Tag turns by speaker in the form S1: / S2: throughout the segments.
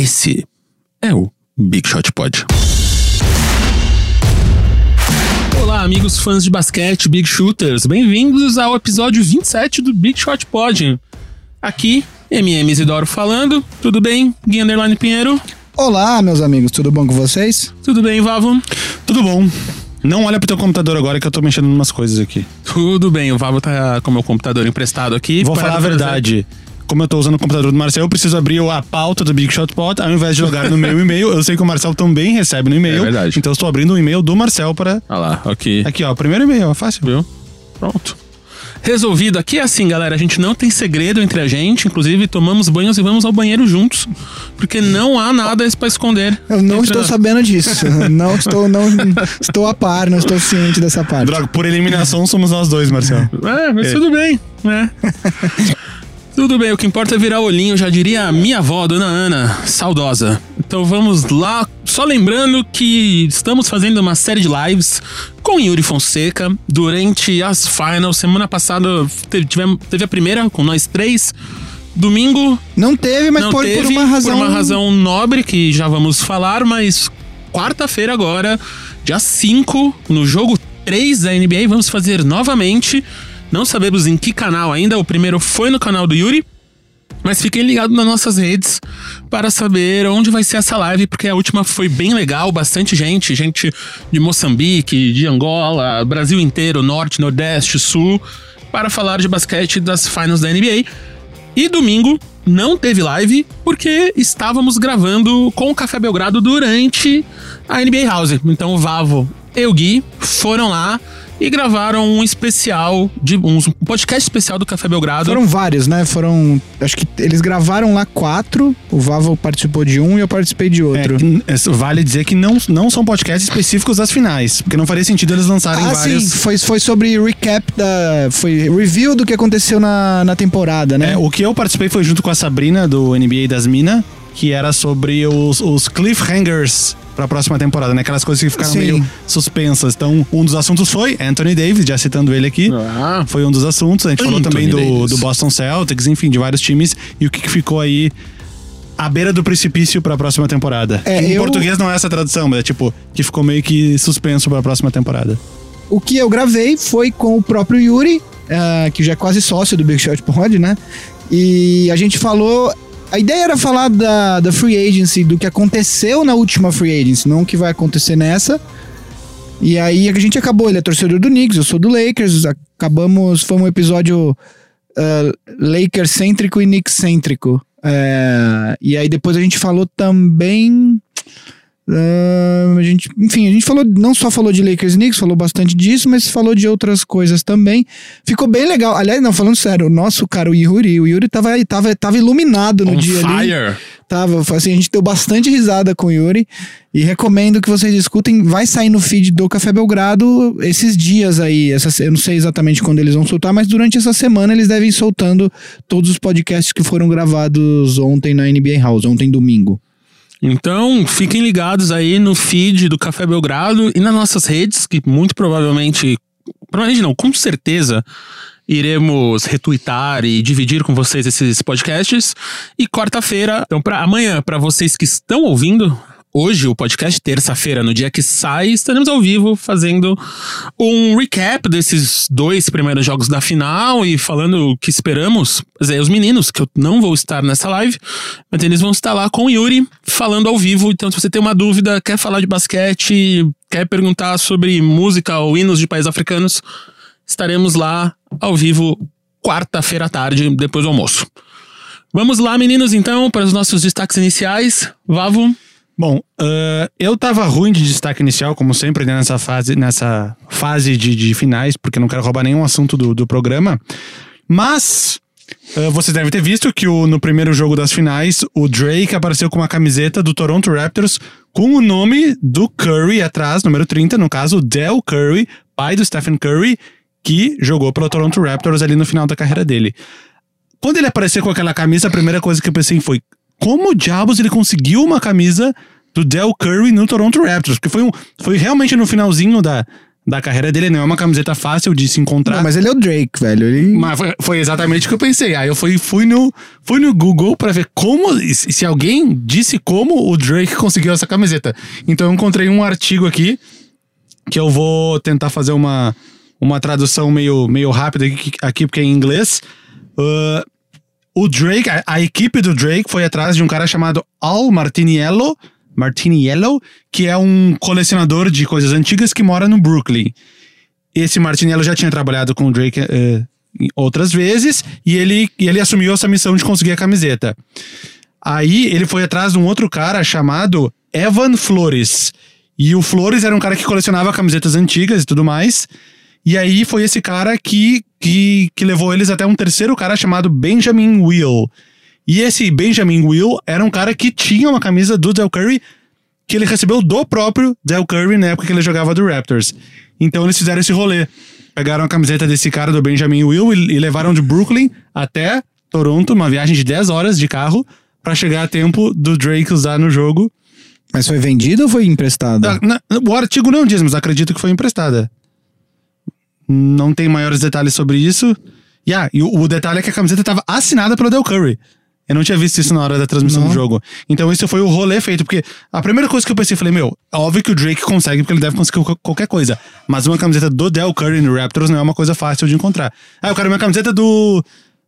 S1: Esse é o Big Shot Pod. Olá, amigos fãs de basquete, Big Shooters. Bem-vindos ao episódio 27 do Big Shot Pod. Aqui, MM Isidoro falando. Tudo bem, Gui Underline Pinheiro?
S2: Olá, meus amigos, tudo bom com vocês?
S1: Tudo bem, Vavo?
S3: Tudo bom. Não olha pro teu computador agora que eu tô mexendo em umas coisas aqui.
S1: Tudo bem, o Vavo tá com o meu computador emprestado aqui.
S3: Vou
S1: para
S3: falar a
S1: fazer-
S3: verdade. Como eu tô usando o computador do Marcel, eu preciso abrir a pauta do Big Shot Pod ao invés de jogar no meu e-mail. Eu sei que o Marcel também recebe no e-mail.
S1: É verdade.
S3: Então eu estou abrindo o e-mail do Marcel para.
S1: Olha lá, aqui.
S3: Aqui, ó, primeiro e-mail, é fácil.
S1: Viu? Pronto. Resolvido. Aqui é assim, galera. A gente não tem segredo entre a gente. Inclusive, tomamos banhos e vamos ao banheiro juntos. Porque não há nada pra esconder.
S2: Eu não estou
S1: nós.
S2: sabendo disso. Não estou, não estou a par, não estou ciente dessa parte.
S3: Droga, por eliminação somos nós dois, Marcel.
S1: É, mas
S3: É.
S1: tudo bem, né? tudo bem, o que importa é virar olhinho, já diria a minha avó, dona Ana, saudosa. Então vamos lá, só lembrando que estamos fazendo uma série de lives com Yuri Fonseca durante as finals. Semana passada teve, a primeira com nós três. Domingo
S2: Não teve, mas
S1: não
S2: por,
S1: teve,
S2: por uma razão.
S1: por uma razão nobre que já vamos falar, mas quarta-feira agora, dia 5, no jogo 3 da NBA, vamos fazer novamente. Não sabemos em que canal ainda, o primeiro foi no canal do Yuri. Mas fiquem ligados nas nossas redes para saber onde vai ser essa live, porque a última foi bem legal, bastante gente, gente de Moçambique, de Angola, Brasil inteiro, Norte, Nordeste, Sul, para falar de basquete das finals da NBA. E domingo não teve live porque estávamos gravando com o Café Belgrado durante a NBA House. Então o Vavo e o Gui foram lá e gravaram um especial de um podcast especial do Café Belgrado.
S2: Foram vários, né? Foram. Acho que eles gravaram lá quatro. O Vavo participou de um e eu participei de
S3: É,
S2: outro.
S3: é, vale dizer que não, não são podcasts específicos das finais. Porque não faria sentido eles lançarem
S2: ah,
S3: vários.
S2: sim, foi, foi sobre recap da. Foi review do que aconteceu na, na temporada, né?
S3: É, o que eu participei foi junto com a Sabrina do NBA das Minas, que era sobre os, os cliffhangers pra próxima temporada, né? Aquelas coisas que ficaram
S2: Sim.
S3: meio suspensas. Então, um dos assuntos foi Anthony Davis, já citando ele aqui.
S1: Ah,
S3: Foi um dos assuntos. A gente falou
S1: Anthony
S3: também do, do Boston Celtics, enfim, de vários times. E o que, que ficou aí à beira do precipício pra próxima temporada.
S2: É,
S3: em
S2: eu-
S3: português não é essa tradução, mas é tipo, que ficou meio que suspenso pra próxima temporada.
S2: O que eu gravei foi com o próprio Yuri, ah, que já é quase sócio do Big Shot Pod, né? E a gente falou. A ideia era falar da, da free agency, do que aconteceu na última free agency, não o que vai acontecer nessa. E aí a gente acabou, ele é torcedor do Knicks, eu sou do Lakers, acabamos, foi um episódio ah, Lakers cêntrico e Knicks cêntrico. É, e aí depois a gente falou também ah, a gente, enfim, a gente falou, não só falou de Lakers e Knicks, falou bastante disso, mas falou de outras coisas também. Ficou bem legal. Aliás, não, falando sério, o nosso cara, o Yuri, o Yuri tava, tava, tava iluminado no
S1: on
S2: dia ali.
S1: fire.
S2: Tava, foi assim, a gente deu bastante risada com o Yuri e recomendo que vocês escutem. Vai sair no feed do Café Belgrado esses dias aí. Essa, eu não sei exatamente quando eles vão soltar, mas durante essa semana eles devem ir soltando todos os podcasts que foram gravados ontem na NBA House, ontem domingo.
S1: Então, fiquem ligados aí no feed do Café Belgrado e nas nossas redes, que muito provavelmente, provavelmente não, com certeza iremos retweetar e dividir com vocês esses podcasts. E quarta-feira, então para amanhã, para vocês que estão ouvindo hoje o podcast, terça-feira, no dia que sai, estaremos ao vivo fazendo um recap desses dois primeiros jogos da final e falando o que esperamos. Quer dizer, os meninos, que eu não vou estar nessa live, mas eles vão estar lá com o Yuri, falando ao vivo. Então, se você tem uma dúvida, quer falar de basquete, quer perguntar sobre música ou hinos de países africanos, estaremos lá ao vivo quarta-feira à tarde, depois do almoço. Vamos lá, meninos, então, para os nossos destaques iniciais. Vavo.
S3: Bom, ah, eu tava ruim de destaque inicial, como sempre, né, nessa fase, nessa fase de, de finais, porque não quero roubar nenhum assunto do, do programa. Mas ah, você deve ter visto que o- no primeiro jogo das finais, o Drake apareceu com uma camiseta do Toronto Raptors com o nome do Curry atrás, número 30, no caso, Del Curry, pai do Stephen Curry, que jogou pelo Toronto Raptors ali no final da carreira dele. Quando ele apareceu com aquela camisa, a primeira coisa que eu pensei foi: como diabos ele conseguiu uma camisa do Del Curry no Toronto Raptors? Porque foi, um, foi realmente no finalzinho da, da carreira dele. Não é uma camiseta fácil de se encontrar.
S2: Não, mas ele é o Drake, velho. Ele...
S3: Mas foi, foi exatamente o que eu pensei. Aí eu fui, fui, no, fui no Google pra ver como, se se alguém disse como o Drake conseguiu essa camiseta. Então eu encontrei um artigo aqui que eu vou tentar fazer uma, uma tradução meio, meio rápida aqui, aqui, porque é em inglês. Uh, o Drake, a, a equipe do Drake foi atrás de um cara chamado Al Martiniello, Martiniello, que é um colecionador de coisas antigas que mora no Brooklyn. Esse Martinello já tinha trabalhado com o Drake eh, outras vezes e ele, e ele assumiu essa missão de conseguir a camiseta. Aí ele foi atrás de um outro cara chamado Evan Flores. E o Flores era um cara que colecionava camisetas antigas e tudo mais. E aí foi esse cara que, que, que levou eles até um terceiro cara chamado Benjamin Will. E esse Benjamin Will era um cara que tinha uma camisa do Del Curry que ele recebeu do próprio Del Curry na época que ele jogava do Raptors. Então eles fizeram esse rolê. Pegaram a camiseta desse cara do Benjamin Will e, e levaram de Brooklyn até Toronto, uma viagem de 10 horas de carro, pra chegar a tempo do Drake usar no jogo.
S2: Mas foi vendido ou foi emprestado?
S3: Ah, o artigo não diz, mas acredito que foi emprestada. Não tem maiores detalhes sobre isso. Yeah, e o, o detalhe é que a camiseta estava assinada pelo Del Curry. Eu não tinha visto isso na hora da transmissão
S2: Não.
S3: do jogo. Então isso foi o rolê feito, porque a primeira coisa que eu pensei, falei, meu, é óbvio que o Drake consegue, porque ele deve conseguir qual- qualquer coisa. Mas uma camiseta do Del Curry no Raptors não é uma coisa fácil de encontrar. Ah, eu quero uma camiseta do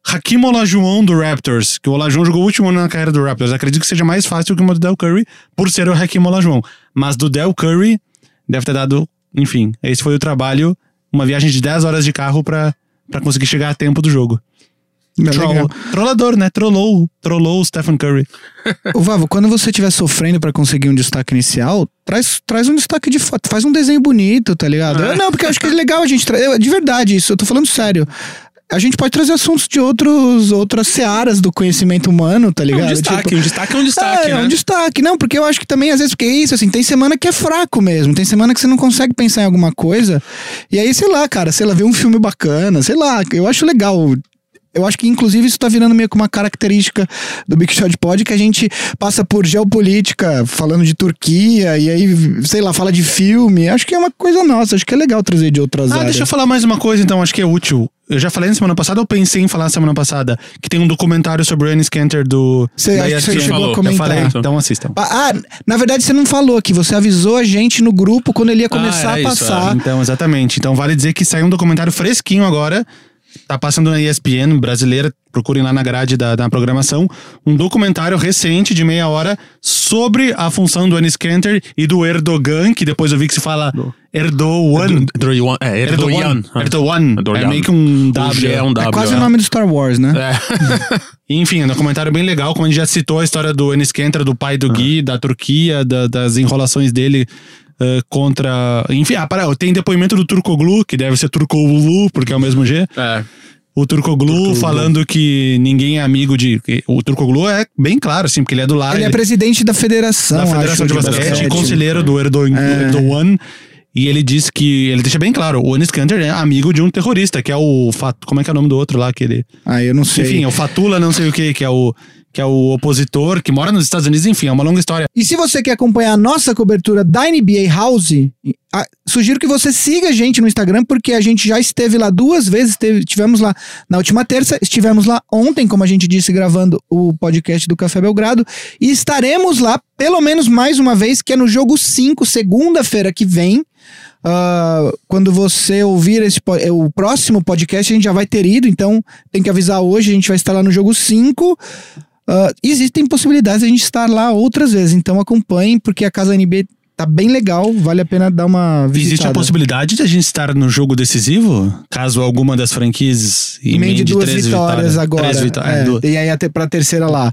S3: Hakim Olajuwon do Raptors, que o Olajuwon jogou o último ano na carreira do Raptors. Acredito que seja mais fácil que uma do Del Curry, por ser o Hakim Olajuwon. Mas do Del Curry, deve ter dado, enfim, esse foi o trabalho, uma viagem de 10 horas de carro pra, pra conseguir chegar a tempo do jogo.
S2: É
S3: Troll- trollador, né? Trollou, trollou o Stephen Curry.
S2: Ô, Vavo, quando você estiver sofrendo pra conseguir um destaque inicial, traz, traz um destaque de foto, faz um desenho bonito, tá ligado? Eu- não, porque eu acho que é legal a gente trazer. De verdade, isso, eu tô falando sério. A gente pode trazer assuntos de outros, outras searas do conhecimento humano, tá
S1: É
S2: ligado?
S1: um destaque,
S2: Tipo,
S1: um destaque é um destaque,
S2: é, é
S1: né?
S2: um destaque. Não, porque eu acho que também, às vezes, porque é isso, assim, tem semana que é fraco mesmo. Tem semana que você não consegue pensar em alguma coisa. E aí, sei lá, cara, sei lá, ver um filme bacana, sei lá, eu acho legal. Eu acho que, inclusive, isso tá virando meio que uma característica do Big Shot Pod, que a gente passa por geopolítica, falando de Turquia, e aí, sei lá, fala de filme. Acho que é uma coisa nossa, acho que é legal trazer de outras
S3: Ah,
S2: áreas.
S3: deixa eu falar mais uma coisa, então, acho que é útil. Eu já falei na semana passada, ou pensei em falar na semana passada, que tem um documentário sobre o Ennis Cantor do.
S2: Você
S3: da
S2: acha que você
S3: ESPN.
S2: chegou
S1: falou,
S2: a
S1: eu
S3: Eu
S2: comentar.
S3: falei, então assistam.
S2: Ah, na verdade você não falou aqui, você avisou a gente no grupo quando ele ia começar
S1: Ah,
S2: a
S1: isso,
S2: passar.
S3: Então, exatamente. Então, vale dizer que saiu um documentário fresquinho agora. Tá passando na ESPN brasileira, procurem lá na grade da, da programação. Um documentário recente de meia hora sobre a função do Enes Kanter e do Erdogan, que depois eu vi que se fala Erdogan.
S1: Erdogan. É, Erdogan.
S3: Erdogan.
S1: Erdogan.
S3: É meio que um
S1: O
S3: W.
S1: É um W.
S2: É quase
S1: é.
S2: o nome do Star Wars, né?
S1: É.
S3: Enfim, é um documentário bem legal, como a gente já citou a história do Enes Kanter, do pai do Gui, da Turquia, da- das enrolações dele eh, contra... Enfim, ah, para, tem depoimento do Turcoglu, que deve ser Turcoglu, porque é o mesmo G.
S1: É.
S3: O Turcoglu falando que ninguém é amigo de... O Turcoglu é bem claro, assim, porque ele é do lado
S2: Ele é presidente da federação,
S3: da Federação
S2: acho,
S3: de Basquete, conselheiro do Erdogan,
S2: É.
S3: Erdogan e ele diz que... Ele deixa bem claro, o Enes Kanter é amigo de um terrorista, que é o... Como é que é o nome do outro lá? Que ele...
S2: Ah, eu não sei.
S3: Enfim, é o Fatula não sei o que, que é o... Que é o opositor, que mora nos Estados Unidos, enfim, é uma longa história.
S2: E se você quer acompanhar a nossa cobertura da NBA House, sugiro que você siga a gente no Instagram, porque a gente já esteve lá duas vezes. Esteve, tivemos lá na última terça, estivemos lá ontem, como a gente disse, gravando o podcast do Café Belgrado. E estaremos lá pelo menos mais uma vez, que é no jogo 5, segunda-feira que vem. Ah, quando você ouvir esse, o próximo podcast, a gente já vai ter ido, então tem que avisar hoje, a gente vai estar lá no jogo 5. Ah, existem possibilidades de a gente estar lá outras vezes, então acompanhem, porque a Casa NB tá bem legal, vale a pena dar uma visitada.
S3: Existe a possibilidade de a gente estar no jogo decisivo? Caso alguma das franquias
S2: Emende duas
S3: três
S2: vitórias agora.
S3: Três vitórias.
S2: é,
S3: é, duas.
S2: E aí até pra terceira lá.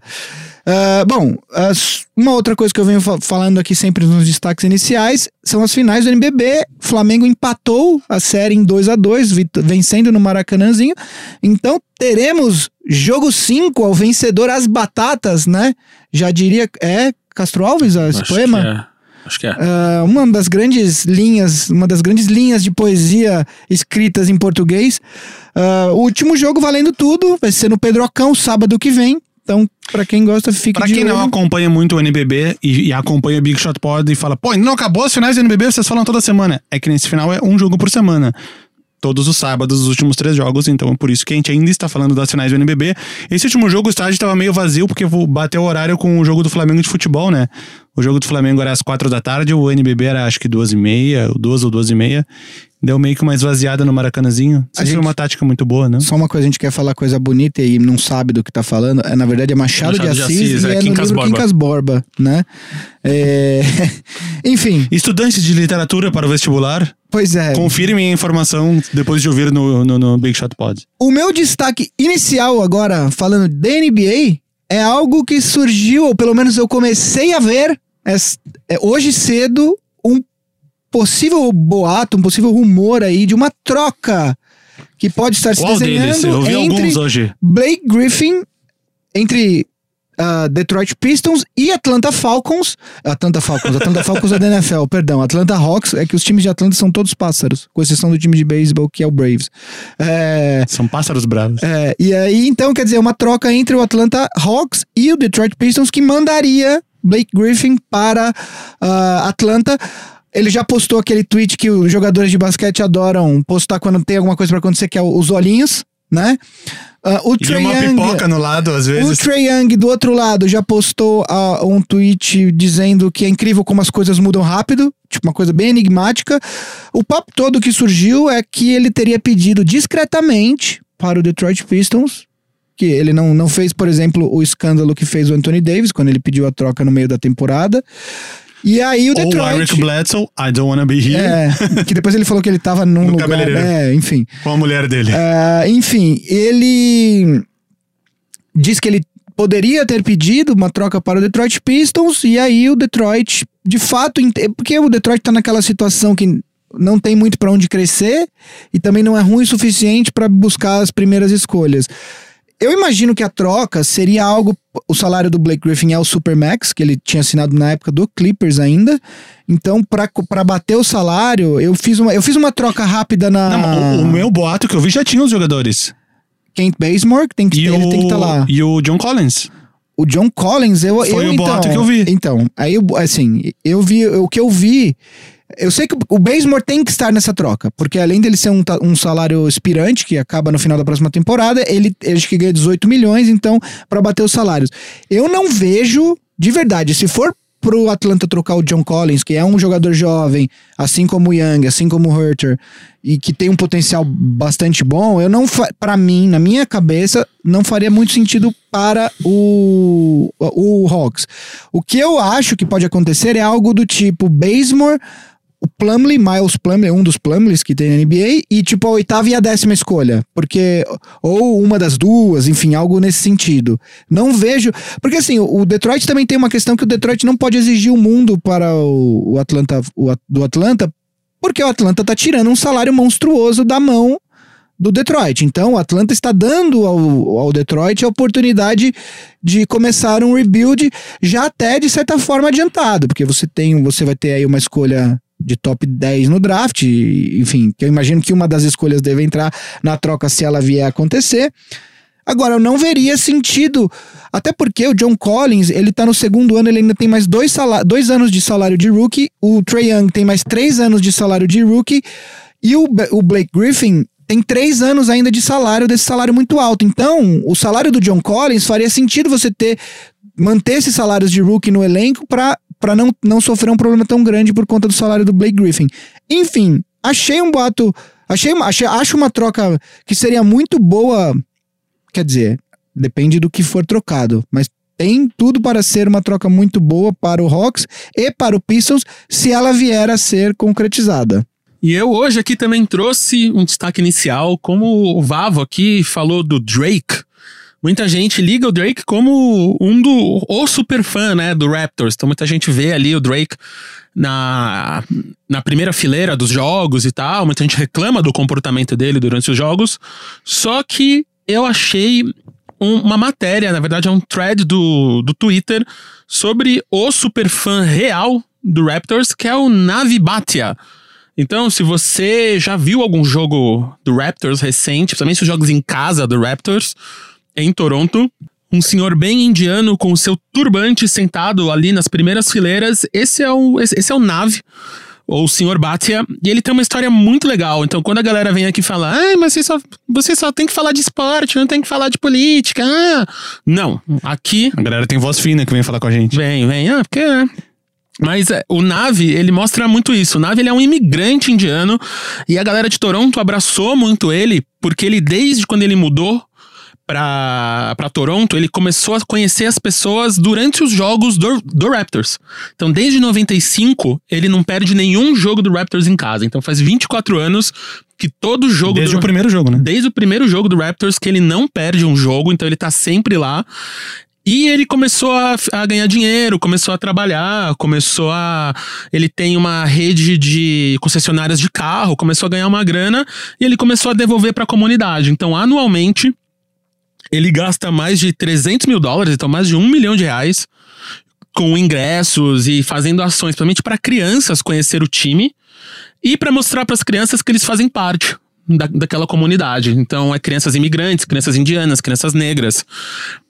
S2: Ah, bom, as- uma outra coisa que eu venho fa- falando aqui sempre nos destaques iniciais são as finais do NBB. Flamengo empatou a série em 2 a 2 vit- vencendo no Maracanãzinho. Então teremos jogo 5 ao vencedor as batatas, né? Já diria. É Castro Alves esse
S1: Acho
S2: poema?
S1: é. Acho que é.
S2: Ah, uma das grandes linhas, uma das grandes linhas de poesia escritas em português. Ah, o último jogo valendo tudo, vai ser no Pedrocão, sábado que vem. Então, pra quem gosta, fique
S3: Pra quem não
S2: olho.
S3: acompanha muito o NBB e, e acompanha o Big Shot Pod e fala, pô, não acabou as finais do NBB, vocês falam toda semana. É que nesse final é um jogo por semana. Todos os sábados, os últimos três jogos, então é por isso que a gente ainda está falando das finais do NBB. Esse último jogo, o estádio estava meio vazio, porque bateu o horário com o jogo do Flamengo de futebol, né? O jogo do Flamengo era às quatro da tarde, o NBB era acho que duas e meia, duas ou duas e meia. Deu meio que uma esvaziada no Maracanãzinho. Isso
S2: gente-
S3: foi uma tática muito boa, né?
S2: Só uma coisa, a gente quer falar coisa bonita e não sabe do que tá falando. É, na verdade, é Machado,
S1: Machado
S2: de
S1: de
S2: Assis,
S1: Assis,
S2: e
S1: é
S2: é, no
S1: Quincas
S2: livro
S1: Borba.
S2: Quincas Borba, né? É... Enfim,
S3: Estudantes de literatura para o vestibular,
S2: pois é.
S3: confirmem a informação depois de ouvir no, no, no Big Shot Pod.
S2: O meu destaque inicial agora, falando da NBA, é algo que surgiu, ou pelo menos eu comecei a ver es- é, hoje cedo, possível boato, um possível rumor aí de uma troca que pode estar se
S3: Qual
S2: desenhando
S3: Eu vi
S2: entre
S3: alguns hoje.
S2: Blake Griffin entre ah, Detroit Pistons e Atlanta Falcons. Atlanta Falcons, Atlanta Falcons é da NFL, perdão. Atlanta Hawks, é que os times de Atlanta são todos pássaros, com exceção do time de beisebol que é o Braves. É,
S3: São pássaros bravos.
S2: é, e aí, então, quer dizer, uma troca entre o Atlanta Hawks e o Detroit Pistons que mandaria Blake Griffin para ah, Atlanta. Ele já postou aquele tweet que os jogadores de basquete adoram postar quando tem alguma coisa pra acontecer, que é o- os olhinhos, né? Ah, o
S3: E
S2: Trae
S3: uma
S2: Young,
S3: pipoca no lado, às
S2: o
S3: vezes.
S2: Trae Young, do outro lado, já postou ah, um tweet dizendo que é incrível como as coisas mudam rápido, tipo uma coisa bem enigmática. O papo todo que surgiu é que ele teria pedido discretamente para o Detroit Pistons, que ele não, não fez, por exemplo, o escândalo que fez o Anthony Davis, quando ele pediu a troca no meio da temporada. E aí o
S3: Ou o
S2: Detroit.
S3: Eric Bledsoe, I don't wanna be here,
S2: É, que depois ele falou que ele tava num
S3: No
S2: lugar. É, enfim.
S3: com a mulher dele.
S2: Ah, enfim, ele diz que ele poderia ter pedido uma troca para o Detroit Pistons e aí o Detroit, de fato, porque o Detroit tá naquela situação que não tem muito para onde crescer e também não é ruim o suficiente para buscar as primeiras escolhas. Eu imagino que a troca seria algo. O salário do Blake Griffin é o Supermax, que ele tinha assinado na época do Clippers ainda. Então, para bater o salário, eu fiz uma, eu fiz uma troca rápida na.
S3: Não, o, o meu boato que eu vi já tinha os jogadores.
S2: Kent Bazemore, que tem que, ele tem que estar lá.
S3: e o John Collins.
S2: O John Collins, eu,
S3: Foi
S2: eu
S3: o
S2: então,
S3: boato que eu vi.
S2: Então, aí assim, eu vi o que eu vi. Eu sei que o Bazemore tem que estar nessa troca, porque além dele ser um, um salário expirante, que acaba no final da próxima temporada, ele, acho que ganha 18 milhões, então, pra bater os salários. Eu não vejo, de verdade, se for pro Atlanta trocar o John Collins, que é um jogador jovem, assim como o Young, assim como o Herter, e que tem um potencial bastante bom, eu não, pra mim, na minha cabeça, não faria muito sentido para o, o Hawks. O que eu acho que pode acontecer é algo do tipo Bazemore, o Plumlee, Miles Plumlee, um dos Plumlees que tem na NBA, e tipo a oitava e a décima escolha. Porque, ou uma das duas, enfim, algo nesse sentido. Não vejo. Porque assim, o Detroit também tem uma questão que o Detroit não pode exigir o mundo para o, Atlanta, o, do Atlanta, porque o Atlanta tá tirando um salário monstruoso da mão do Detroit. Então, o Atlanta está dando ao, ao Detroit a oportunidade de começar um rebuild já até de certa forma adiantado, porque você tem, você vai ter aí uma escolha de top 10 no draft, enfim, que eu imagino que uma das escolhas deve entrar na troca se ela vier a acontecer. Agora, eu não veria sentido, até porque o John Collins, ele tá no segundo ano, ele ainda tem mais dois, dois anos de salário de rookie, o Trey Young tem mais três anos de salário de rookie, e o, o Blake Griffin tem três anos ainda de salário, desse salário muito alto. Então, o salário do John Collins faria sentido você ter, manter esses salários de rookie no elenco para para não, não sofrer um problema tão grande por conta do salário do Blake Griffin. Enfim, achei um boato, achei, achei acho uma troca que seria muito boa Quer dizer, depende do que for trocado, mas tem tudo para ser uma troca muito boa para o Hawks e para o Pistons se ela vier a ser concretizada.
S1: E eu hoje aqui também trouxe um destaque inicial, como o Vavo aqui falou do Drake. Muita gente liga o Drake como um do o super fã, né, do Raptors. Então muita gente vê ali o Drake na, na primeira fileira dos jogos e tal. Muita gente reclama do comportamento dele durante os jogos. Só que eu achei um- uma matéria, na verdade é um thread do, do Twitter sobre o super fã real do Raptors, que é o Navi Bhatia. Então, se você já viu algum jogo do Raptors recente, principalmente os jogos em casa do Raptors, em Toronto, um senhor bem indiano com o seu turbante sentado ali nas primeiras fileiras. Esse é o, esse, é o Nave ou o Sr. Bhatia, e ele tem uma história muito legal. Então, quando a galera vem aqui falar, ah, mas você só, você só tem que falar de esporte, não tem que falar de política. Ah. Não, aqui.
S3: A galera tem voz fina que vem falar com a gente.
S1: Vem, vem, ah, porque. é. Mas é, o Nave, ele mostra muito isso. O Nave, ele é um imigrante indiano, e a galera de Toronto abraçou muito ele, porque ele, desde quando ele mudou pra Toronto, ele começou a conhecer as pessoas durante os jogos do, do Raptors. Então, desde 95, ele não perde nenhum jogo do Raptors em casa. Então, faz 24 anos que todo jogo.
S3: Desde
S1: do,
S3: o primeiro jogo, né?
S1: Desde o primeiro jogo do Raptors, que ele não perde um jogo, então ele tá sempre lá. E ele começou a, a, ganhar dinheiro, começou a trabalhar, começou a. Ele tem uma rede de concessionárias de carro, começou a ganhar uma grana e ele começou a devolver para a comunidade. Então, anualmente, ele gasta mais de 300 mil dólares, então mais de um milhão de reais, com ingressos e fazendo ações, principalmente para crianças conhecer o time e para mostrar para as crianças que eles fazem parte da, daquela comunidade. Então, é crianças imigrantes, crianças indianas, crianças negras.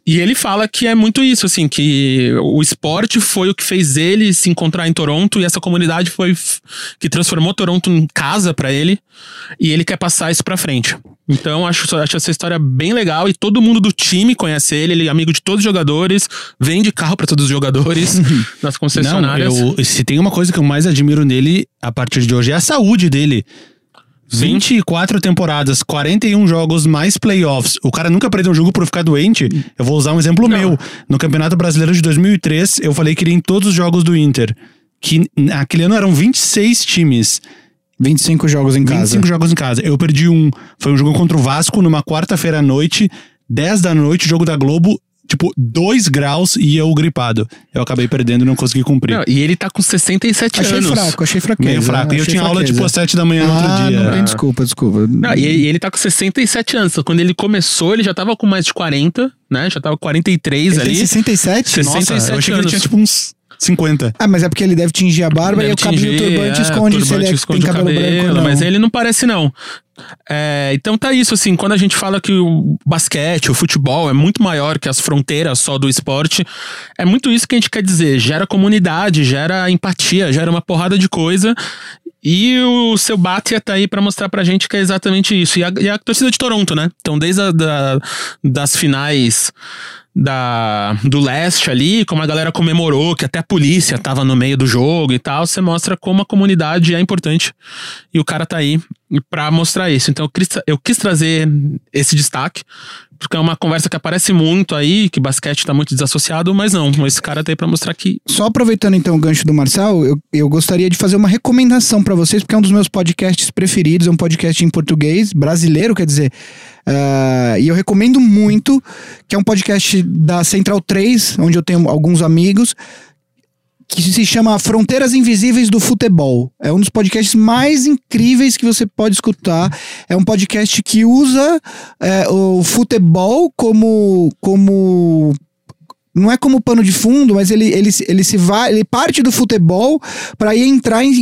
S1: E ele fala que é muito isso, assim, que o esporte foi o que fez ele se encontrar em Toronto e essa comunidade foi que transformou Toronto em casa para ele e ele quer passar isso para frente. Então, acho, acho essa história bem legal e todo mundo do time conhece ele, ele é amigo de todos os jogadores, vende carro para todos os jogadores nas concessionárias.
S3: Não, eu, se tem uma coisa que eu mais admiro nele a partir de hoje é a saúde dele. 24 temporadas, 41 jogos, mais playoffs. O cara nunca perdeu um jogo por ficar doente. Eu vou usar um exemplo
S1: Não.
S3: meu. No Campeonato Brasileiro de 2003, eu falei que iria em todos os jogos do Inter. Que naquele ano eram 26 times.
S2: 25 jogos em casa.
S3: 25 jogos em casa. Eu perdi um. Foi um jogo contra o Vasco numa quarta-feira à noite, 10 da noite, jogo da Globo. Tipo, 2 graus e eu gripado. Eu acabei perdendo e não consegui cumprir.
S1: Não, e ele tá com 67
S2: Achei
S1: anos.
S2: fraco, achei fraqueza.
S3: Meio fraco. E eu
S2: achei
S3: tinha aula,
S2: fraqueza.
S3: tipo, às 7 da manhã no
S2: ah,
S3: outro dia.
S2: não tem desculpa, desculpa.
S1: Não, e ele, ele tá com 67 anos. Então, Quando ele começou, ele já tava com mais de 40, né? Já tava com 43
S2: Ele
S1: ali.
S2: tem 67?
S1: Sessenta-
S3: Nossa,
S1: 67
S3: eu achei que ele
S1: anos.
S3: tinha, tipo, uns 50.
S2: Ah, mas é porque ele deve tingir a barba
S1: Deve
S2: e o cabelo
S1: tingir,
S2: turbante
S1: é,
S2: esconde se
S1: turbante
S2: ele é-
S1: esconde
S2: tem
S1: o
S2: cabelo, branco não.
S1: Mas ele não parece, não. É, então tá isso, assim, quando a gente fala que o basquete, o futebol é muito maior que as fronteiras só do esporte, é muito isso que a gente quer dizer. Gera comunidade, gera empatia, gera uma porrada de coisa. E o seu Batia tá aí pra mostrar pra gente que é exatamente isso. E a, e a torcida de Toronto, né? Então, desde a, da, das finais da, do leste ali, como a galera comemorou, que até a polícia tava no meio do jogo e tal, você mostra como a comunidade é importante. E o cara tá aí pra mostrar isso. Então eu quis, eu quis trazer esse destaque, porque é uma conversa que aparece muito aí, que basquete tá muito desassociado, mas não, esse cara tá aí pra mostrar que.
S2: Só aproveitando então o gancho do Marcel, eu, eu gostaria de fazer uma recomendação pra vocês, porque é um dos meus podcasts preferidos, é um podcast em português, brasileiro, quer dizer. ah, e eu recomendo muito, que é um podcast da Central 3, onde eu tenho alguns amigos, que se chama Fronteiras Invisíveis do Futebol. É um dos podcasts mais incríveis que você pode escutar. É um podcast que usa é, o futebol como, como não é como pano de fundo, mas ele, ele, se- ele se vai, ele parte do futebol para ir entrar em,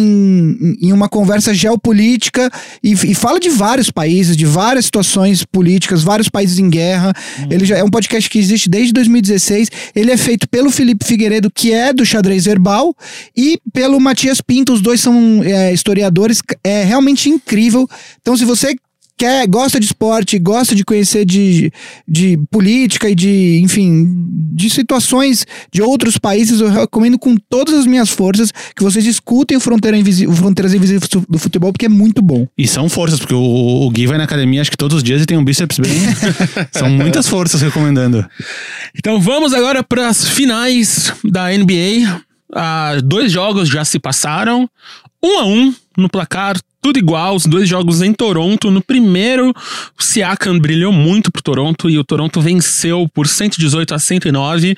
S2: em, em uma conversa geopolítica e, e fala de vários países, de várias situações políticas, vários países em guerra. Ele já é um podcast que existe desde 2016. Ele é feito pelo Felipe Figueiredo, que é do xadrez verbal, e pelo Matias Pinto. Os dois são é, historiadores. É realmente incrível. Então, se você quer, gosta de esporte, gosta de conhecer de, de política e de, enfim, de situações de outros países, eu recomendo com todas as minhas forças que vocês escutem o, Fronteira Invisi- o Fronteiras Invisíveis do Futebol, porque é muito bom.
S3: E são forças, porque o, o Gui vai na academia acho que todos os dias e tem um bíceps bem. são muitas forças recomendando.
S1: Então vamos agora para as finais da NBA. Ah, dois jogos já se passaram, um a um no placar, tudo igual, os dois jogos em Toronto. No primeiro, o Siakam brilhou muito pro Toronto e o Toronto venceu por 118 a 109.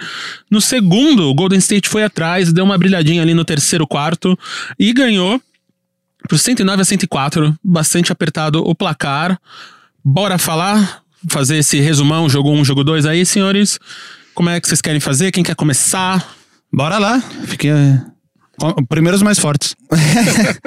S1: No segundo, o Golden State foi atrás, deu uma brilhadinha ali no terceiro quarto e ganhou por 109 a 104, bastante apertado o placar. Bora falar, fazer esse resumão, jogo 1, um, jogo 2 aí, senhores. Como é que vocês querem fazer? Quem quer começar?
S3: Bora lá. Fique, eh, Primeiros mais fortes.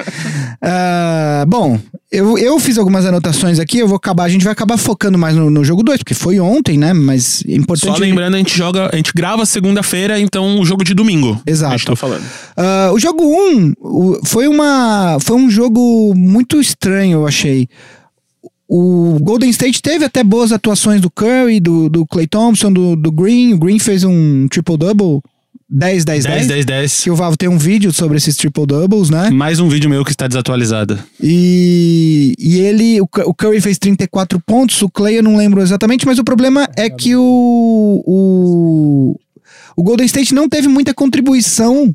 S2: Ah, bom, eu, eu fiz algumas anotações aqui, eu vou acabar, a gente vai acabar focando mais no, no jogo 2, porque foi ontem, né? Mas é importante.
S1: Só lembrando, a gente joga, a gente grava segunda-feira, então o jogo de domingo.
S2: Exato.
S1: A gente tá falando.
S2: Ah, o jogo 1 um, o- foi, uma, foi um jogo muito estranho, eu achei. O Golden State teve até boas atuações do Curry, do, do Clay Thompson, do, do Green. O Green fez um triple-double 10, 10, 10.
S3: 10, 10, 10.
S2: Que o Valve tem um vídeo sobre esses triple-doubles, né?
S3: Mais um vídeo meu que está desatualizado.
S2: E, e ele, o Curry fez 34 pontos, o Clay eu não lembro exatamente, mas o problema é que o, o, o Golden State não teve muita contribuição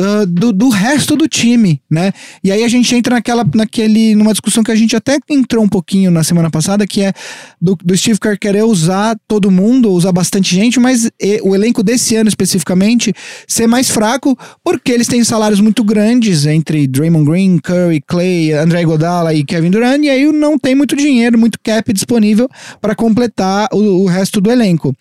S2: ah, do, do resto do time, né? E aí a gente entra naquela, naquele, numa discussão que a gente até entrou um pouquinho na semana passada, que é do, do Steve Kerr querer usar todo mundo, usar bastante gente, mas e- o elenco desse ano especificamente ser mais fraco, porque eles têm salários muito grandes entre Draymond Green, Curry, Clay, André Godala e Kevin Durant, e aí não tem muito dinheiro, muito cap disponível para completar o, o resto do elenco.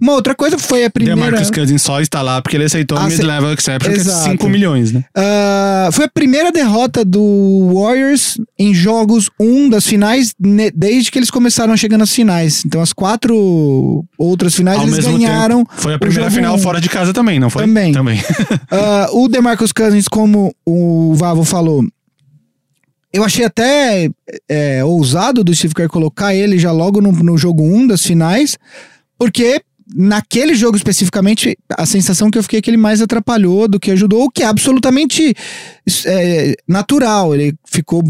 S2: Uma outra coisa foi a primeira.
S3: DeMarcus Cousins só está lá porque ele aceitou o
S2: Ah,
S3: mid-level exception, que é
S2: Exato.
S3: 5 milhões, né?
S2: Ah, foi a primeira derrota do Warriors em jogos 1 das finais ne- desde que eles começaram a chegar nas finais. Então as quatro outras finais
S3: Ao
S2: eles ganharam.
S3: tempo, foi a primeira final
S2: um.
S3: fora de casa também, não foi?
S2: Também.
S3: Também.
S2: Ah, o DeMarcus Cousins, como o Vavo falou, eu achei até é, ousado do Steve Kerr colocar ele já logo no, no jogo 1 das finais, porque naquele jogo especificamente, a sensação que eu fiquei é que ele mais atrapalhou do que ajudou, o que é absolutamente é, natural. Ele ficou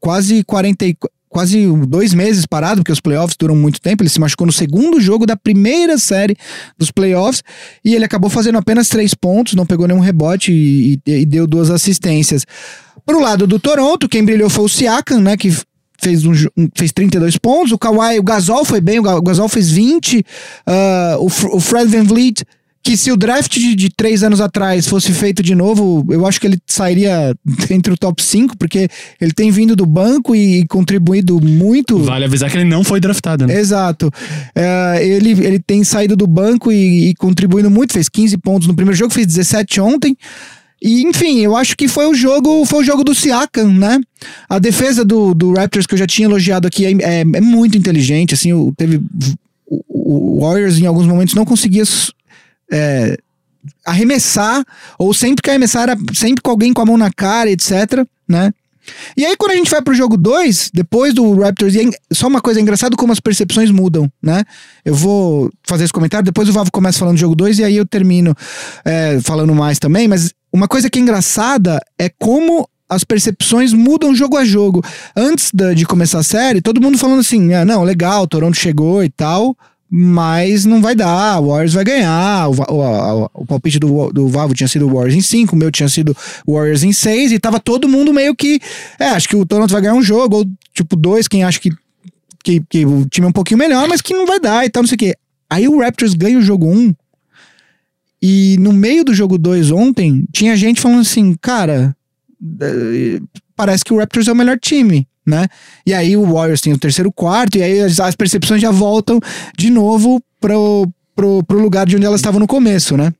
S2: quase 40 e- quase dois meses parado, porque os playoffs duram muito tempo. Ele se machucou no segundo jogo da primeira série dos playoffs e ele acabou fazendo apenas três pontos, não pegou nenhum rebote e, e- e deu duas assistências. Pro lado do Toronto, quem brilhou foi o Siakam, né, que fez, um, um- fez 32 pontos. O Kawhi, o Gasol foi bem, o Ga- o Gasol fez 20. Ah, o, o Fred Van Vliet, que se o draft de, de três anos atrás fosse feito de novo, eu acho que ele sairia entre o top 5, porque ele tem vindo do banco e, contribuído muito.
S3: Vale avisar que ele não foi draftado, né?
S2: Exato. É, ele, ele tem saído do banco e, e contribuindo muito, fez 15 pontos no primeiro jogo, fez 17 ontem. E, enfim, eu acho que foi o jogo, foi o jogo do Siakam, né? A defesa do, do Raptors que eu já tinha elogiado aqui é, é- é muito inteligente, assim, o, teve o, o Warriors em alguns momentos não conseguia é, arremessar, ou sempre que arremessar era sempre com alguém com a mão na cara, etc, né? E aí, quando a gente vai pro jogo 2, depois do Raptors, e é só uma coisa, é engraçado como as percepções mudam, né? Eu vou fazer esse comentário, depois o Vavo começa falando do jogo 2 e aí eu termino é, falando mais também, mas uma coisa que é engraçada é como as percepções mudam jogo a jogo. Antes da- de começar a série, todo mundo falando assim: ah, não, legal, Toronto chegou e tal, mas não vai dar, o Warriors vai ganhar. O, o, a- o palpite do, do Vavo tinha sido Warriors em 5, o meu tinha sido Warriors em 6, e tava todo mundo meio que. É, acho que o Toronto vai ganhar um jogo, ou tipo dois, quem acha que, que, que o time é um pouquinho melhor, mas que não vai dar e tal, não sei o quê. Aí o Raptors ganha o jogo 1. E no meio do jogo 2 ontem, tinha gente falando assim, cara, eh, parece que o Raptors é o melhor time, né? E aí o Warriors tem o terceiro quarto, e aí as, as percepções já voltam de novo pro, pro, pro lugar de onde elas estavam no começo, né?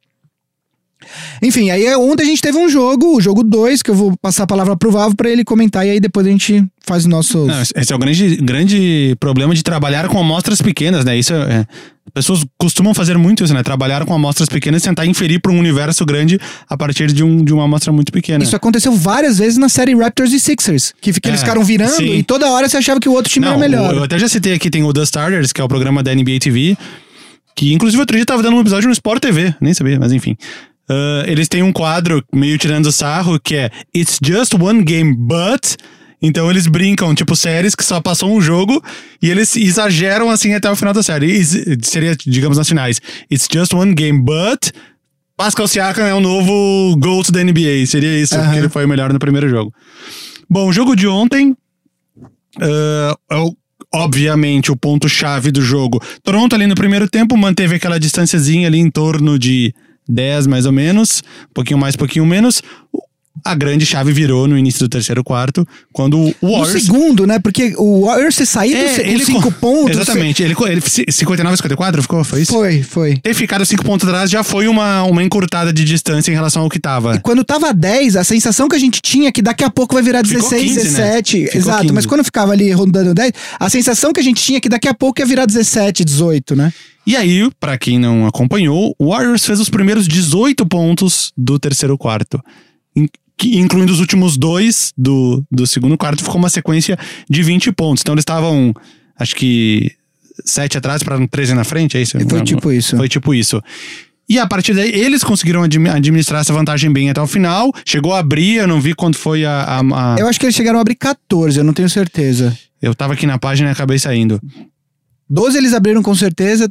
S2: Enfim, aí ontem a gente teve um jogo, o jogo 2, que eu vou passar a palavra pro Vavo pra ele comentar, e aí depois a gente faz os nossos.
S3: Não, esse é o grande, grande problema de trabalhar com amostras pequenas, né? Isso é, é- pessoas costumam fazer muito isso, né? Trabalhar com amostras pequenas e tentar inferir para um universo grande a partir de, um, de uma amostra muito pequena.
S2: Isso aconteceu várias vezes na série Raptors e Sixers, que eles
S3: É,
S2: ficaram virando
S3: sim.
S2: e toda hora você achava que o outro time
S3: Não,
S2: era melhor.
S3: Eu até já citei aqui, tem o The Starters, que é o programa da NBA TV, que inclusive outro dia tava dando um episódio no Sport TV, nem sabia, mas enfim. Ah, eles têm um quadro meio tirando sarro que é It's just one game, but. Então eles brincam, tipo, séries que só passou um jogo e eles exageram assim até o final da série. Is- seria, digamos, nas finais. It's just one game, but. Pascal Siakam é o novo GOAT da NBA. Seria isso,
S2: Aham.
S3: porque ele foi o melhor no primeiro jogo. Bom, o jogo de ontem. ah, é o- obviamente, o ponto-chave do jogo. Toronto ali no primeiro tempo manteve aquela distânciazinha ali em torno de 10, mais ou menos. Pouquinho mais, pouquinho menos. A grande chave virou no início do terceiro quarto, quando o
S2: No
S3: Warriors.
S2: segundo, né? Porque o Warriors do
S3: É,
S2: com
S3: ele
S2: cinco
S3: co-
S2: pontos.
S3: Exatamente. Ele, ele 59 54 ficou? Foi isso?
S2: Foi, foi.
S3: Ter ficado cinco pontos atrás já foi uma, uma encurtada de distância em relação ao que tava.
S2: Quando tava 10, a sensação que a gente tinha é que daqui a pouco vai virar
S3: Ficou
S2: 16,
S3: 15, né?
S2: 17.
S3: Ficou
S2: Exato,
S3: 15.
S2: mas quando ficava ali rondando 10, a sensação que a gente tinha é que daqui a pouco ia virar 17, 18, né?
S3: E aí, pra quem não acompanhou, o Warriors fez os primeiros 18 pontos do terceiro quarto. Que- Incluindo os últimos dois do, do segundo quarto, ficou uma sequência de 20 pontos. Então eles estavam, acho que, 7 atrás para 13 na frente, é isso?
S2: Foi tipo isso.
S3: Foi tipo isso. E a partir daí, eles conseguiram admi- administrar essa vantagem bem até o final. Chegou a abrir, eu não vi quanto foi a. a- a-
S2: Eu acho que eles chegaram a abrir 14, eu não tenho certeza.
S3: Eu tava aqui na página e acabei saindo.
S2: 12 eles abriram com certeza,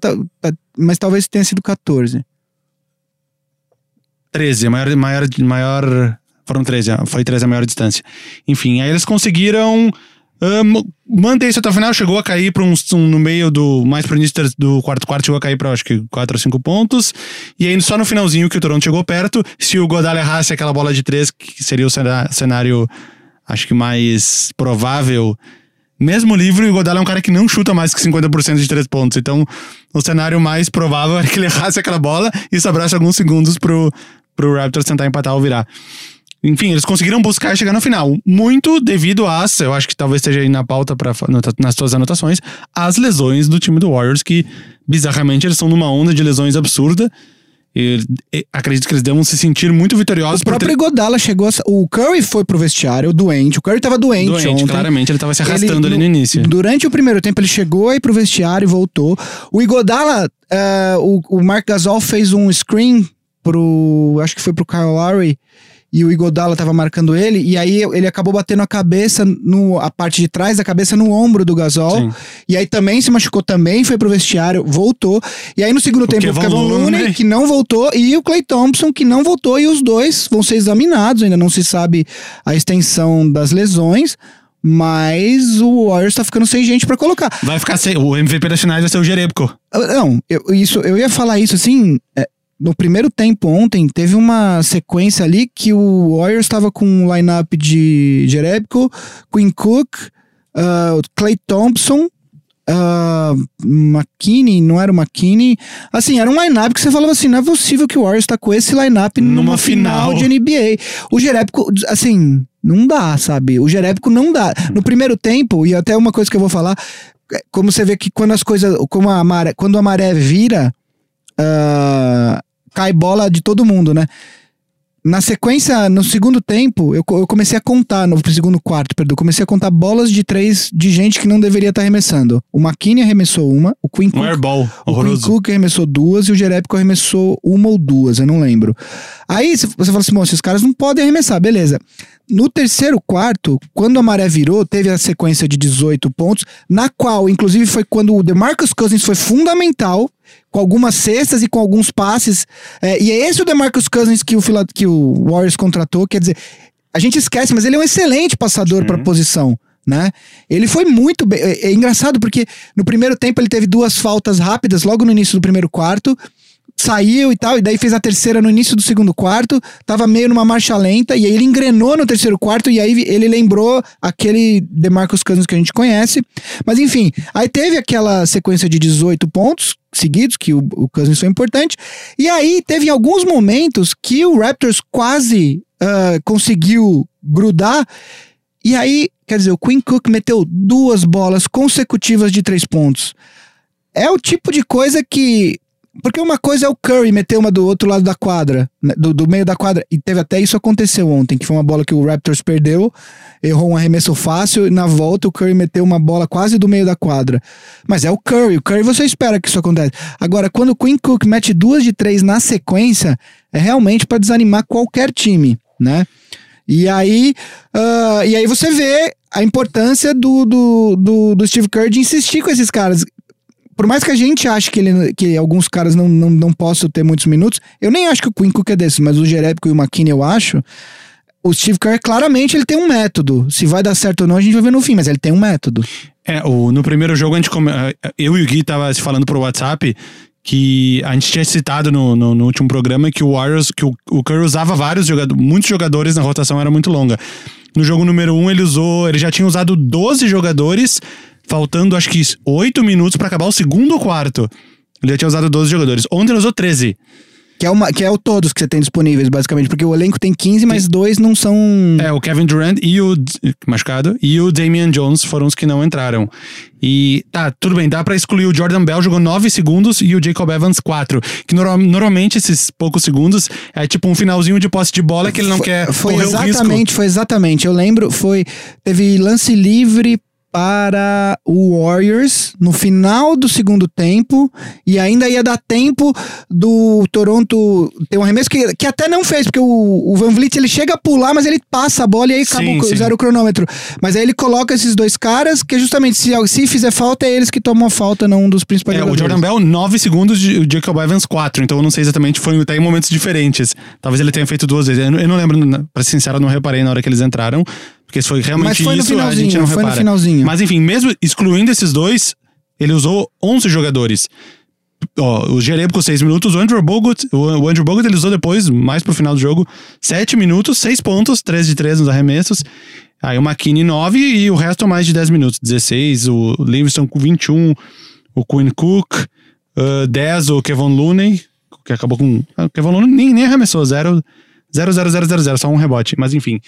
S2: mas talvez tenha sido 14.
S3: 13, maior, maior, maior. Foram 13, ah, foi 13 a maior distância. Enfim, aí eles conseguiram ma- manter isso até o final. Chegou a cair para um, um- no meio do. Mais pro início do quarto quarto, chegou a cair para acho que 4 ou 5 pontos. E aí só no finalzinho que o Toronto chegou perto. Se o Godal errasse aquela bola de 3, que seria o cenário, acho que mais provável. Mesmo livre, o Godal é um cara que não chuta mais que 50% de 3 pontos. Então, o cenário mais provável era que ele errasse aquela bola e sobrasse alguns segundos pro, pro Raptors tentar empatar ou virar. Enfim, eles conseguiram buscar e chegar no final. Muito devido às, eu acho que talvez esteja aí na pauta pra, nas suas anotações, as lesões do time do Warriors, que bizarramente eles estão numa onda de lesões absurda. E, e acredito que eles devam se sentir muito vitoriosos
S2: O próprio Godala chegou. a- O Curry foi pro vestiário, doente. O Curry tava doente,
S3: doente,
S2: ontem.
S3: claramente, ele tava se arrastando
S2: Ele,
S3: ali no início.
S2: Durante o primeiro tempo, ele chegou aí pro vestiário e voltou. O Igodala, eh, o, o Mark Gasol fez um screen pro. Acho que foi pro Kyle Lowry. E o Igodala tava marcando ele, e aí ele acabou batendo a cabeça no a parte de trás da cabeça no ombro do Gasol.
S3: Sim.
S2: E aí também se machucou também, foi pro vestiário, voltou. E aí no segundo tempo o Kevin Looney, que não voltou, e o Clay Thompson, que não voltou, e os dois vão ser examinados, ainda não se sabe a extensão das lesões. Mas o Warriors tá ficando sem gente pra colocar.
S3: Vai ficar sem, o MVP das finais vai ser o Jerebko.
S2: Ah, Não, eu, isso, eu ia falar isso assim. é, no primeiro tempo ontem, teve uma sequência ali que o Warriors estava com um lineup de Jerebko, Quinn Cook, ah, Clay Thompson, ah, McKinney, não era o McKinney. Assim, era um lineup que você falava assim: não é possível que o Warriors tá com esse lineup numa,
S3: Numa
S2: final.
S3: final.
S2: de NBA. O Jerebko, assim, não dá, sabe? O Jerebko não dá. No primeiro tempo, e até uma coisa que eu vou falar, é, como você vê que quando as coisas, como a maré, quando a maré vira, ah, cai bola de todo mundo, né? Na sequência, no segundo tempo, eu, eu comecei a contar, no segundo quarto, perdão, comecei a contar bolas de três de gente que não deveria estar arremessando. O McKinney arremessou uma, o Quinn
S3: Um
S2: Cook
S3: airball
S2: o Quinn. Cook arremessou duas e o Jerebko arremessou uma ou duas, eu não lembro. Aí você fala assim, bom, esses caras não podem arremessar, beleza. No terceiro quarto, quando a maré virou, teve a sequência de 18 pontos, na qual, inclusive, foi quando o DeMarcus Cousins foi fundamental, com algumas cestas e com alguns passes. É, e é esse o DeMarcus Cousins que o, que o Warriors contratou, quer dizer, a gente esquece, mas ele é um excelente passador para posição. Né? Ele foi muito bem. É, é engraçado porque no primeiro tempo ele teve duas faltas rápidas logo no início do primeiro quarto. Saiu e tal, e daí fez a terceira no início do segundo quarto, tava meio numa marcha lenta, e aí ele engrenou no terceiro quarto, e aí ele lembrou aquele DeMarcus Cousins que a gente conhece. Mas enfim, aí teve aquela sequência de 18 pontos seguidos, que o, o Cousins foi importante, e aí teve alguns momentos que o Raptors quase ah, conseguiu grudar, e aí, quer dizer, o Quinn Cook meteu duas bolas consecutivas de três pontos. É o tipo de coisa que. Porque uma coisa é o Curry meter uma do outro lado da quadra, né, do, do meio da quadra. E teve até isso aconteceu ontem, que foi uma bola que o Raptors perdeu, errou um arremesso fácil, e na volta o Curry meteu uma bola quase do meio da quadra. Mas é o Curry, o Curry você espera que isso aconteça. Agora, quando o Quinn Cook mete duas de três na sequência, é realmente para desanimar qualquer time, né? E aí, ah, e aí você vê a importância do, do, do, do Steve Kerr de insistir com esses caras. Por mais que a gente ache que, ele, que alguns caras não, não, não possam ter muitos minutos, eu nem acho que o Quinn Cook é desses, mas o Jerebko e o McKinney eu acho. O Steve Kerr, claramente, ele tem um método. Se vai dar certo ou não, a gente vai ver no fim, mas ele tem um método.
S3: É, o, no primeiro jogo, a gente come, eu e o Gui tava se falando pro WhatsApp que a gente tinha citado no, no, no último programa que o Warriors, que o, o Curry usava vários jogadores, muitos jogadores na rotação era muito longa. No jogo número 1, um, ele usou, ele já tinha usado 12 jogadores, faltando acho que 8 minutos para acabar o segundo quarto. Ele já tinha usado 12 jogadores. Ontem ele usou 13.
S2: Que é, uma, que é o todos que você tem disponíveis, basicamente. Porque o elenco tem 15, mas dois não são.
S3: É, o Kevin Durant e o. Machucado. E o Damian Jones foram os que não entraram. E tá, tudo bem, dá pra excluir o Jordan Bell, jogou 9 segundos, e o Jacob Evans 4. Que no, normalmente esses poucos segundos é tipo um finalzinho de posse de bola que ele não
S2: foi,
S3: quer
S2: foi exatamente. Foi exatamente, eu lembro, foi. Teve lance livre para o Warriors no final do segundo tempo e ainda ia dar tempo do Toronto ter um arremesso que, que até não fez, porque o, o Van Vliet ele chega a pular, mas ele passa a bola e aí acaba
S3: Sim,
S2: o zero o cronômetro. Mas aí ele coloca esses dois caras, que justamente se, se fizer falta, é eles que tomam a falta, não um dos principais
S3: É, o
S2: jogadores.
S3: Jordan Bell, 9 segundos, e o Jacob Evans 4. Então eu não sei exatamente, foi até em momentos diferentes. Talvez ele tenha feito duas vezes. Eu não, eu não lembro, pra ser sincero, eu não reparei na hora que eles entraram. Porque se foi realmente
S2: Mas foi no
S3: isso, a
S2: finalzinho,
S3: gente não
S2: foi no
S3: repara.
S2: finalzinho.
S3: Mas enfim, mesmo excluindo esses dois, ele usou 11 jogadores. Ó, o Jereb com 6 minutos, o Andrew Bogut, o Andrew Bogut ele usou depois, mais pro final do jogo, 7 minutos, 6 pontos, 3 de 3 nos arremessos. Aí o McKinney 9 e o resto mais de 10 minutos, 16, o Livingston com 21, o Quinn Cook, uh, 10 o Kevin Looney, que acabou com... ah, O Kevin Looney nem, nem arremessou, 0, 0, 0, 0, 0, 0, só um rebote, mas enfim.